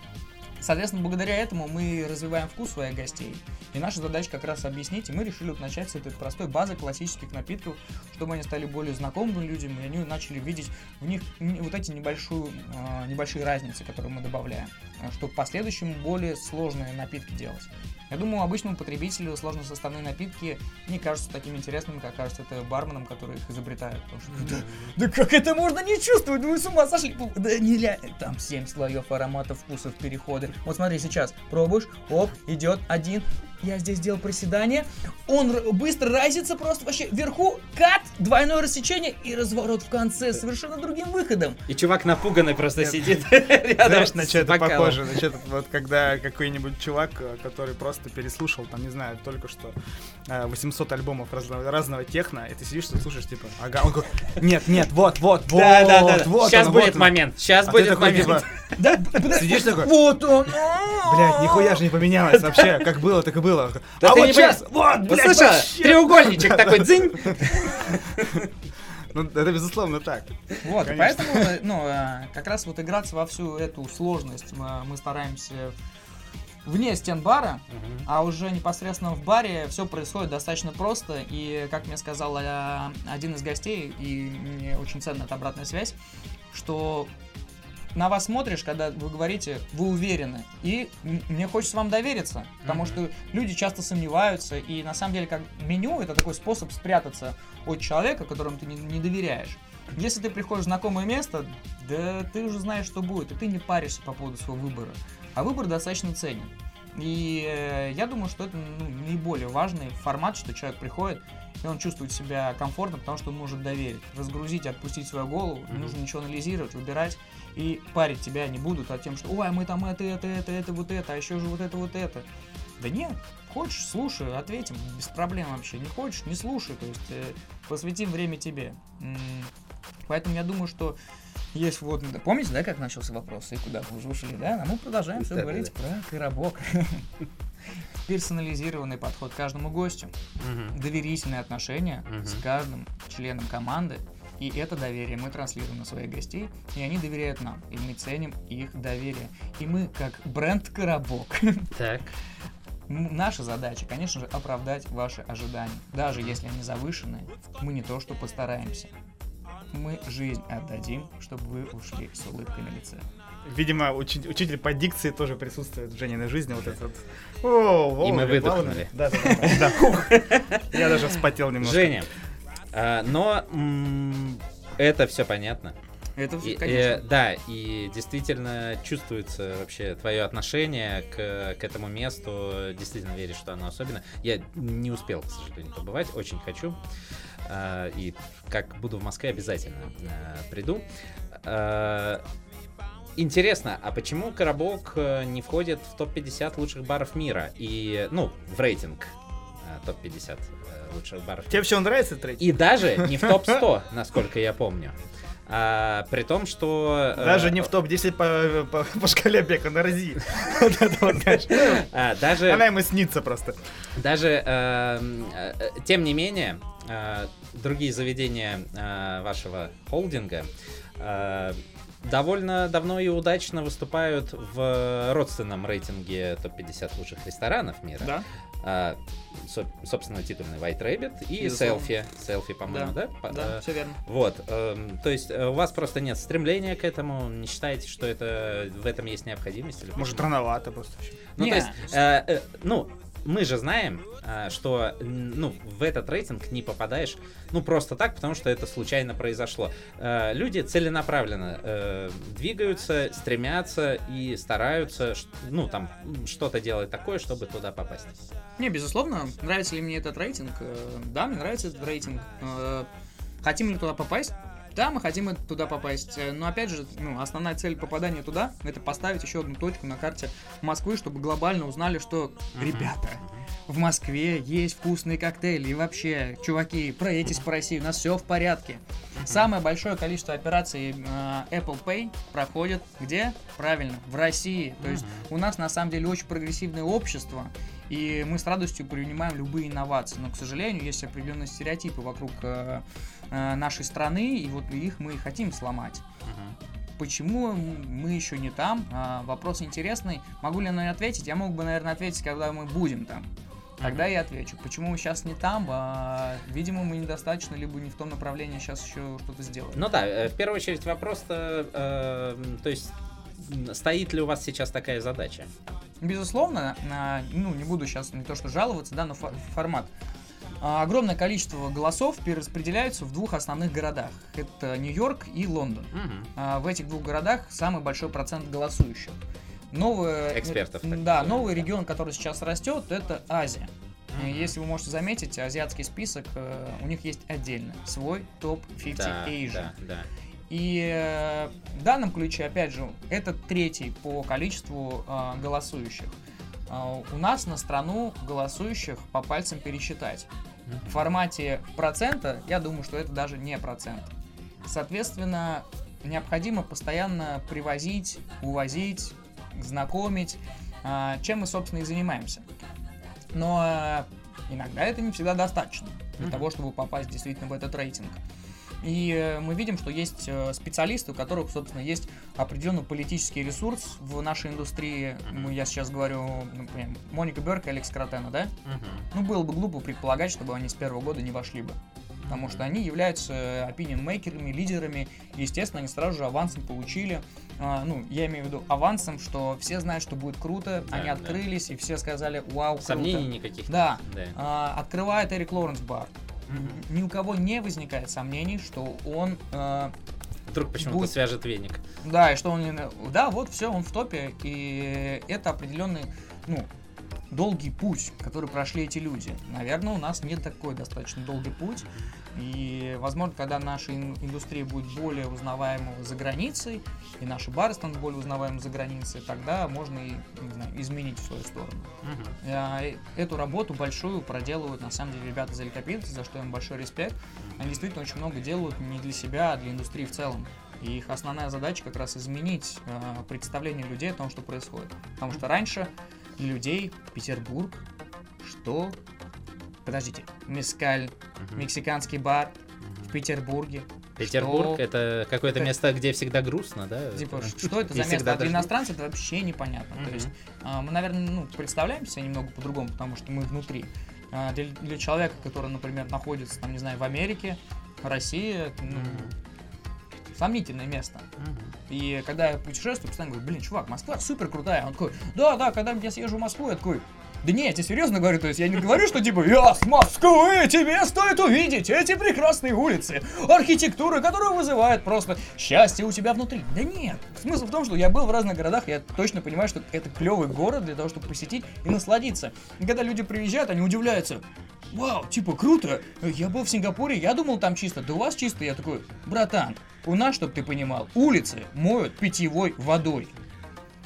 Соответственно, благодаря этому мы развиваем вкус своих гостей. И наша задача как раз объяснить, и мы решили вот начать с этой простой базы классических напитков, чтобы они стали более знакомыми людям, и они начали видеть в них вот эти небольшую, а, небольшие разницы, которые мы добавляем, а, чтобы в последующем более сложные напитки делать. Я думаю, обычному потребителю сложносоставные напитки не кажутся такими интересными, как кажется это барменам, которые их изобретают. Потому что, да, да как это можно не чувствовать? Вы с ума сошли? Да не ля... Там 7 слоев ароматов, вкусов, переходы. Вот смотри, сейчас пробуешь, оп, идет один. Я здесь делал приседание. Он быстро разится просто вообще вверху, кат, двойное рассечение и разворот в конце с совершенно другим выходом. И чувак напуганный просто сидит рядом Знаешь, на что это похоже? На чё это вот когда какой-нибудь чувак, э, который просто переслушал, там, не знаю, только что э, 800 альбомов разного, разного техно, и ты сидишь, ты слушаешь, типа, ага, он говорит, нет, нет, вот, вот, вот, Да, да, да. вот Сейчас он, будет вот он». момент. Сейчас А будет такой, момент. типа, Да, сидишь такой, вот он. блядь, нихуя же не поменялось вообще, как было, так и было. Да а вот не сейчас, вот, блядь, слышала? вообще. Треугольничек такой дзынь. Ну, это безусловно так. Вот, Конечно. поэтому, э, ну, э, как раз вот играться во всю эту сложность мы, мы стараемся вне стен бара, а уже непосредственно в баре все происходит достаточно просто. И, как мне сказал э, один из гостей, и мне очень ценна эта обратная связь, что на вас смотришь, когда вы говорите, вы уверены. И мне хочется вам довериться, потому Мгм. что люди часто сомневаются, и на самом деле как меню это такой способ спрятаться от человека, которому ты не, не доверяешь. Если ты приходишь в знакомое место, да ты уже знаешь, что будет, и ты не паришься по поводу своего выбора. А выбор достаточно ценен. И э, я думаю, что это ну, наиболее важный формат, что человек приходит, и он чувствует себя комфортно, потому что он может доверить. Разгрузить, отпустить свою голову, не Мгм. нужно ничего анализировать, выбирать. И парить тебя не будут о тем, что ой, мы там это, это, это, это, вот это, а еще же вот это, вот это. Да нет, хочешь, слушай, ответим, без проблем вообще. Не хочешь, не слушай, то есть э, посвятим время тебе. М, Поэтому я думаю, что есть вот... Помните, да, как начался вопрос и куда мы уже ушли, да? А мы продолжаем все Да, говорить про коробок. Персонализированный подход к каждому гостю. Доверительные отношения с каждым членом команды. И это доверие мы транслируем на своих гостей, и они доверяют нам, и мы ценим их доверие. И мы, как бренд «Коробок», Так. Наша задача, конечно же, оправдать ваши ожидания. Даже если они завышенные, мы не то что постараемся. Мы жизнь отдадим, чтобы вы ушли с улыбкой на лице. Видимо, учи- учитель по дикции тоже присутствует в Жениной жизни. Вот этот. О, И мы выдохнули. Да, да, да. Я даже вспотел немножко. Женя, а, но это все понятно. Это, И- конечно. э, да, и действительно чувствуется вообще твое отношение к, к этому месту. Действительно веришь, что оно особенно. Я не успел, к сожалению, побывать, очень хочу. А, и как буду в Москве, обязательно а, приду. А, Интересно, а почему Коробок э, не входит в топ-50 лучших баров мира? И, ну, в рейтинг э, топ-50 э, лучших баров Тебе все нравится рейтинг? и даже не в топ-100, насколько я помню. А, при том, что... э, Даже не в топ-10 по, по, по шкале Бека Рази. Это вот, знаешь. а, даже, Она ему снится просто. даже э, э, тем не менее, э, другие заведения э, вашего холдинга э, довольно давно и удачно выступают в родственном рейтинге топ-50 лучших ресторанов мира. Да? А, со- собственно, титульный White Rabbit и Безусловно. селфи. Селфи, по-моему, да? По- Да, э, все верно. Вот, эм, то есть э, у вас просто нет стремления к этому, не считаете, что это в этом есть необходимость? Или Может, почему? рановато просто. Ну, Не, то есть, э, э, ну, мы же знаем, э, что ну, в этот рейтинг не попадаешь, ну, просто так, потому что это случайно произошло. Э, люди целенаправленно э, двигаются, стремятся и стараются, ну, там, что-то делать такое, чтобы туда попасть. Не, безусловно, нравится ли мне этот рейтинг? Э, Да, мне нравится этот рейтинг. Э, Хотим ли туда попасть? Да, мы хотим туда попасть. Э, Но опять же, ну, основная цель попадания туда это поставить еще одну точку на карте Москвы, чтобы глобально узнали, что ребята, в Москве есть вкусные коктейли. И вообще, чуваки, проедьтесь по России, у нас все в порядке. Самое большое количество операций э, Apple Pay проходит где? Правильно, в России. То есть у нас на самом деле очень прогрессивное общество, и мы с радостью принимаем любые инновации. Но, к сожалению, есть определенные стереотипы вокруг э, э, нашей страны, и вот их мы хотим сломать. Мгм. почему мы еще не там? А, вопрос интересный. Могу ли я на ответить? Я мог бы, наверное, ответить, когда мы будем там. Тогда я отвечу. Почему мы сейчас не там? А, видимо, мы недостаточно, либо не в том направлении сейчас еще что-то сделаем. Ну да, э, в первую очередь вопрос-то, э, то есть стоит ли у вас сейчас такая задача? Безусловно, а, ну, не буду сейчас не то что жаловаться, да, но фо- формат. А, Огромное количество голосов перераспределяются в двух основных городах. Это Нью-Йорк и Лондон. А, В этих двух городах самый большой процент голосующих. Новый, Экспертов, так Да, новый регион, который сейчас растет, это Азия. И Если вы можете заметить, азиатский список, э, у них есть отдельно свой топ-50 Да, Asia. да, да. И э, в данном ключе, опять же, это третий по количеству э, голосующих. А у нас на страну голосующих по пальцам пересчитать. В формате процента, я думаю, что это даже не процент. Соответственно, необходимо постоянно привозить, увозить, знакомить, а, чем мы, собственно, и занимаемся. Но э, иногда это не всегда достаточно для Мгм. того, чтобы попасть действительно в этот рейтинг. И э, мы видим, что есть э, специалисты, у которых, собственно, есть определенный политический ресурс в нашей индустрии. Ну, Я сейчас говорю, например, Моника Берк и Алекс Кротена, да? Мгм. Ну, было бы глупо предполагать, чтобы они с первого года не вошли бы. Потому что они являются opinion-мейкерами, лидерами. И, естественно, они сразу же авансом получили. А, ну, я имею в виду авансом, что все знают, что будет круто. Да, они да. открылись, и все сказали, вау, круто. Сомнений никаких. Да. Да. А, открывает Эрик Лоренс бар. Ни у кого не возникает сомнений, что он... э, Вдруг почему-то Будет- свяжет веник. да, и что он... Да, вот все, он в топе. И это определенный, ну, долгий путь, который прошли эти люди. Наверное, у нас не такой достаточно долгий путь. И, возможно, когда наша ин- индустрия будет более узнаваема за границей, и наши бары станут более узнаваемы за границей, тогда можно и не знаю, изменить в свою сторону. Э, Эту работу большую проделывают, на самом деле, ребята из Аликопильца, за что им большой респект. Они действительно очень много делают не для себя, а для индустрии в целом. И их основная задача как раз изменить э, представление людей о том, что происходит. Потому что раньше для людей Петербург, что... Подождите, мескаль, Мгм. мексиканский бар Мгм. в Петербурге. Петербург Что? это какое-то Это- место, где всегда грустно, да? Типа, что это за место? А для иностранцев это вообще непонятно. То есть а, мы, наверное, ну, представляем себя немного по-другому, потому что мы внутри. А, Для, для человека, который, например, находится, там, не знаю, в Америке, Россия, ну, Мгм. сомнительное место. И когда я путешествую, постоянно говорю, блин, чувак, Москва супер крутая. Он такой, да, да, когда я съезжу в Москву, я такой, да не, я тебе серьезно говорю, то есть я не говорю, что типа, я с Москвы, тебе стоит увидеть эти прекрасные улицы, архитектура, которая вызывает просто счастье у тебя внутри. Да нет, смысл в том, что я был в разных городах, я точно понимаю, что это клевый город для того, чтобы посетить и насладиться. И когда люди приезжают, они удивляются, вау, типа, круто, я был в Сингапуре, я думал там чисто, да у вас чисто, я такой, братан, у нас, чтобы ты понимал, улицы моют питьевой водой.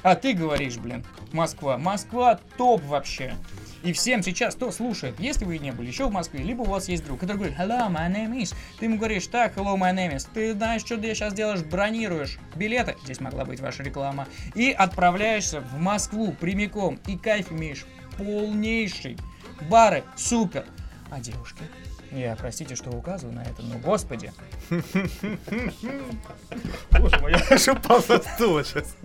А ты говоришь, блин, Москва. Москва топ вообще. И всем сейчас, кто слушает, если вы не были еще в Москве, либо у вас есть друг, который говорит, hello, my name is. Ты ему говоришь, так, hello, my name is. Ты знаешь, что ты сейчас делаешь, бронируешь билеты, здесь могла быть ваша реклама, и отправляешься в Москву прямиком, и кайф имеешь полнейший. Бары, супер. А девушки? Я, простите, что указываю на это, но господи. Боже мой, я аж упал сейчас.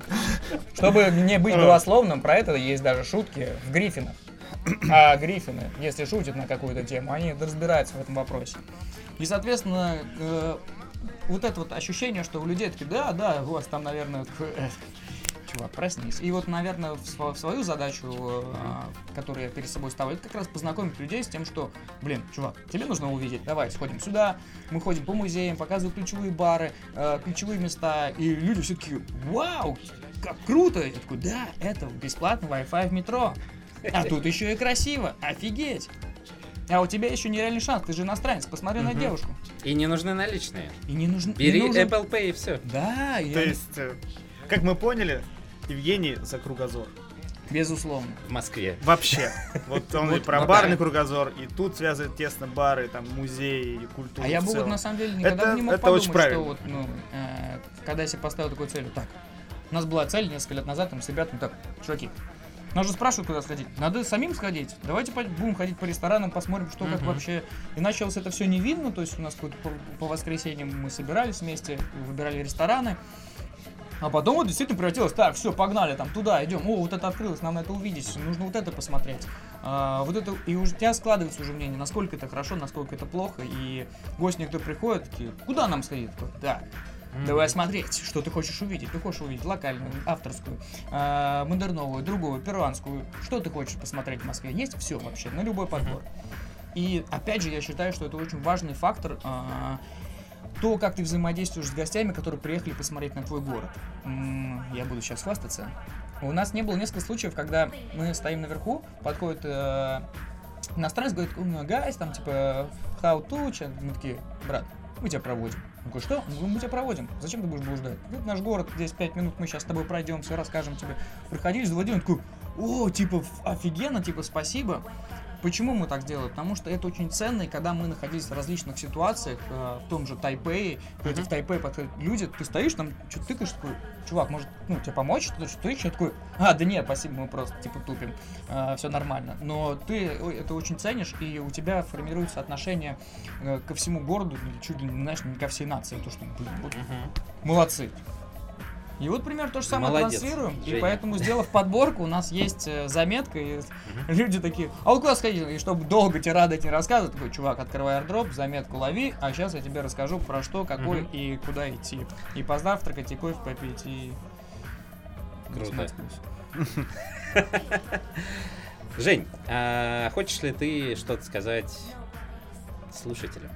Чтобы не быть голословным, про это есть даже шутки в Гриффинах. А Гриффины, если шутят на какую-то тему, они разбираются в этом вопросе. И, соответственно, э, вот это вот ощущение, что у людей такие, да, да, у вас там, наверное, э, чувак, проснись. И вот, наверное, в, сво- в свою задачу, э, которую я перед собой ставлю, это как раз познакомить людей с тем, что, блин, чувак, тебе нужно увидеть, давай сходим сюда, мы ходим по музеям, показывают ключевые бары, э, ключевые места, и люди все таки вау, как круто! Я такой, да, это бесплатный Wi-Fi в метро. А тут еще и красиво, офигеть! А у тебя еще нереальный шанс, ты же иностранец, посмотри на Мгм. девушку. И не нужны наличные. И не нужно... не Бери нужен- Apple Pay и все. Да, и То есть, э, как мы поняли, Евгений за кругозор. безусловно. В Москве. Вообще. Вот он и про барный кругозор, и тут связывает тесно бары, там, музеи, и культуру А я бы вот на самом деле никогда не мог подумать, что вот, ну, э, когда я себе поставил такую цель, так, у нас была цель несколько лет назад, там, с ребятами, так, чуваки, нас же спрашивают, куда сходить. Надо самим сходить. Давайте будем ходить по ресторанам, посмотрим, что как Мгм. вообще. И началось это все не видно, то есть у нас по, по воскресеньям мы собирались вместе, выбирали рестораны. А потом вот действительно превратилось, так, все, погнали, там, туда идем, о, вот это открылось, нам это увидеть, нужно вот это посмотреть. А, вот это, и у тебя складывается уже мнение, насколько это хорошо, насколько это плохо, и гости некоторые приходят, такие, куда нам сходить? Такой, Да, Давай смотреть, что ты хочешь увидеть. Ты хочешь увидеть локальную, авторскую, э, модерновую, другую, перуанскую. Что ты хочешь посмотреть в Москве? Есть все вообще, на любой подбор. И опять же, я считаю, что это очень важный фактор. э, то, как ты взаимодействуешь с гостями, которые приехали посмотреть на твой город. Я буду сейчас хвастаться. У нас не было несколько случаев, когда мы стоим наверху, подходит э, иностранец, говорит, «М, гайс, там, типа, how to, чё?» мы такие, брат, мы тебя проводим. Он такой, что? Мы, мы тебя проводим. Зачем ты будешь блуждать? Вот наш город, здесь 5 минут, мы сейчас с тобой пройдем, все расскажем тебе. Приходили, заводили, он такой, о, типа, офигенно, типа, спасибо. Почему мы так делаем? Потому что это очень ценно, и когда мы находились в различных ситуациях, э, в том же Тайпее, когда в Тайпей подходят люди, ты стоишь там, что-то тыкаешь, такой, чувак, может, ну, тебе помочь? Ты что я такой, а, да нет, спасибо, мы просто, типа, тупим, все нормально. Но ты это очень ценишь, и у тебя формируется отношение э, ко всему городу, или чуть ли не, знаешь, не ко всей нации, то, что, блин, вот Мгм. молодцы. И вот примерно то же самое Молодец, транслируем. И Женя. поэтому, сделав подборку, у нас есть э, заметка, и люди такие, а вот куда сходить? И чтобы долго тирады эти не рассказывать, такой, чувак, открывай airdrop, заметку лови, а сейчас я тебе расскажу про что, какой и куда идти. И позавтракать, и кофе попить, и... Круто. Жень, а хочешь ли ты что-то сказать слушателям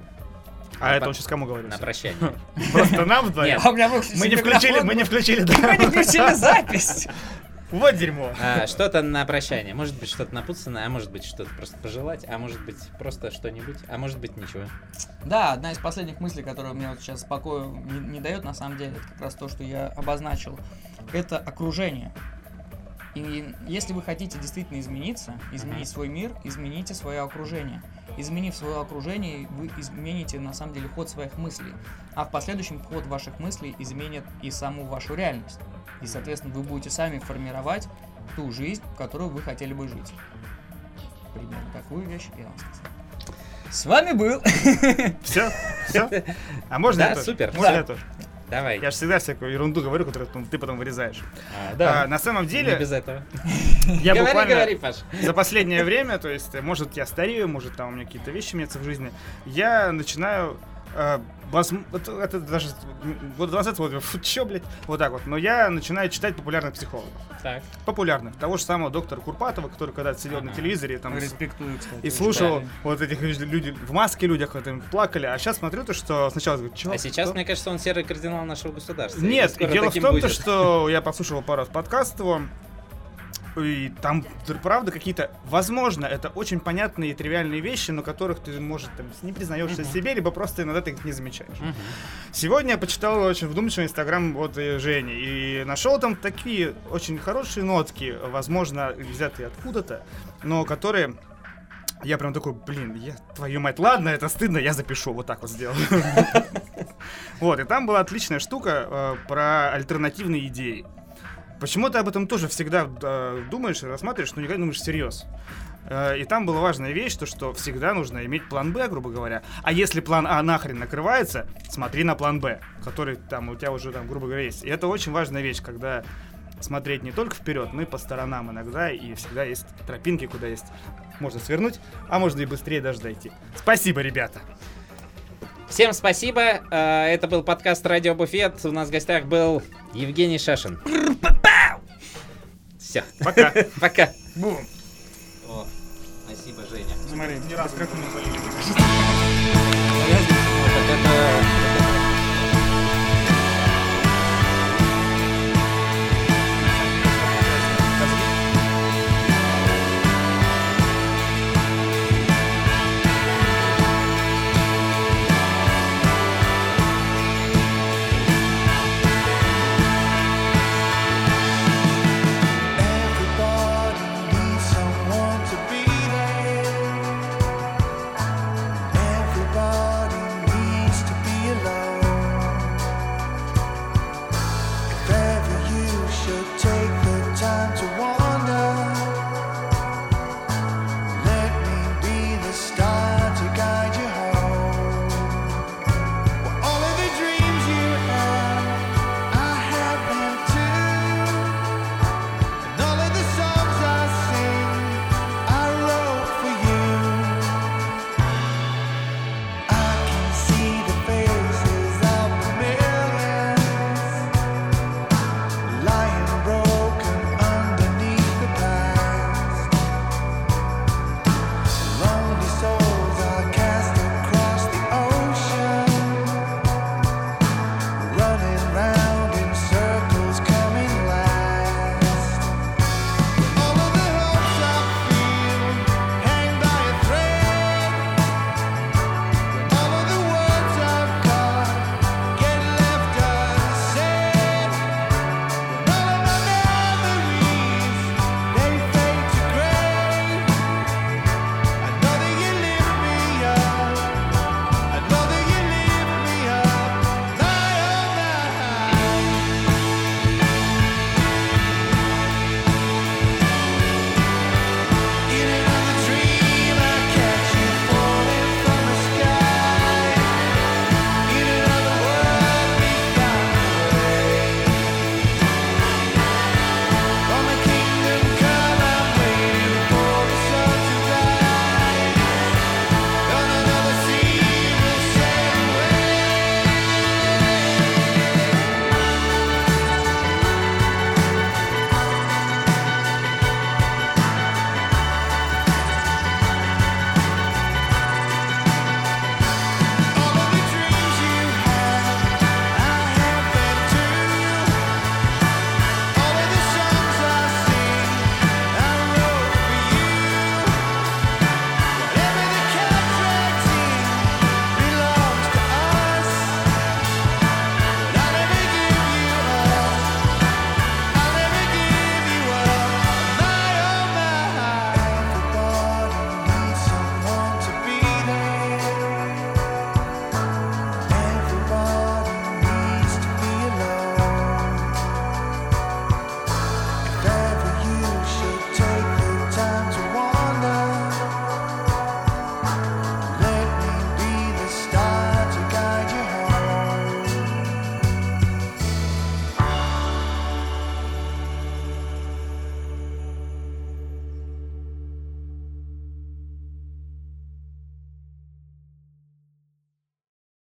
А это по- он сейчас кому говорит? на прощание? Просто нам вдвоем? А Мы не включили, мы не включили, Мы не включили запись. Вот дерьмо. А, Что-то на прощание. Может быть, что-то напутственное, а может быть, что-то просто пожелать, а может быть, просто что-нибудь, а может быть, ничего. Да, одна из последних мыслей, которая мне вот сейчас спокою не, не дает, на самом деле, это как раз то, что я обозначил. Это окружение. И если вы хотите действительно измениться, изменить свой мир, измените свое окружение. Изменив свое окружение, вы измените на самом деле ход своих мыслей. А в последующем ход ваших мыслей изменит и саму вашу реальность. И, соответственно, вы будете сами формировать ту жизнь, в которую вы хотели бы жить. Примерно такую вещь я вам сказал. С вами был Все? Все? А можно Да, я тоже? супер. Можно Да. я тоже? Давай. Я же всегда всякую ерунду говорю, которую потом- ты потом вырезаешь. А, А, на самом Не деле, без этого. я говори, буквально говори, Паш. за последнее время, то есть, может, я старею, может, там у меня какие-то вещи меняются в жизни, я начинаю э, вот это даже год назад, вот, фу, чё, блядь, вот так вот, но я начинаю читать популярных психологов. Так. Популярных. Того же самого доктора Курпатова, который когда-то сидел на Ага. телевизоре там, Респектую, кстати. и слушал правильно. вот этих людей в маске людях, вот, им плакали, а сейчас смотрю то, что сначала говорю, чё, А сейчас, кто?» мне кажется, он серый кардинал нашего государства. Нет, дело в том, то, будет. что я послушал пару раз подкаст его, и там, правда, какие-то, возможно, это очень понятные и тривиальные вещи, но которых ты, может, там, не признаешься Мгм. себе, либо просто иногда ты их не замечаешь. Мгм. Сегодня я почитал очень вдумчивый инстаграм вот э, Жени, и нашел там такие очень хорошие нотки, возможно, взятые откуда-то, но которые... Я прям такой, блин, я, твою мать, ладно, это стыдно, я запишу, вот так вот сделаю. Вот, и там была отличная штука э, про альтернативные идеи. Почему ты об этом тоже всегда думаешь и рассматриваешь, но никогда не думаешь всерьез? Э, И там была важная вещь, то что всегда нужно иметь план Б, грубо говоря. А если план А нахрен накрывается, смотри на план Б, который там у тебя уже там, грубо говоря, есть. И это очень важная вещь, когда смотреть не только вперед, но и по сторонам иногда, и всегда есть тропинки, куда есть можно свернуть, а можно и быстрее даже дойти. Спасибо, ребята! Всем спасибо. Э, Это был подкаст Радио Буфет. У нас в гостях был Евгений Шашин. Все. Пока! Пока. Бум. О, спасибо, Женя. Смотри, ни разу как мы Так это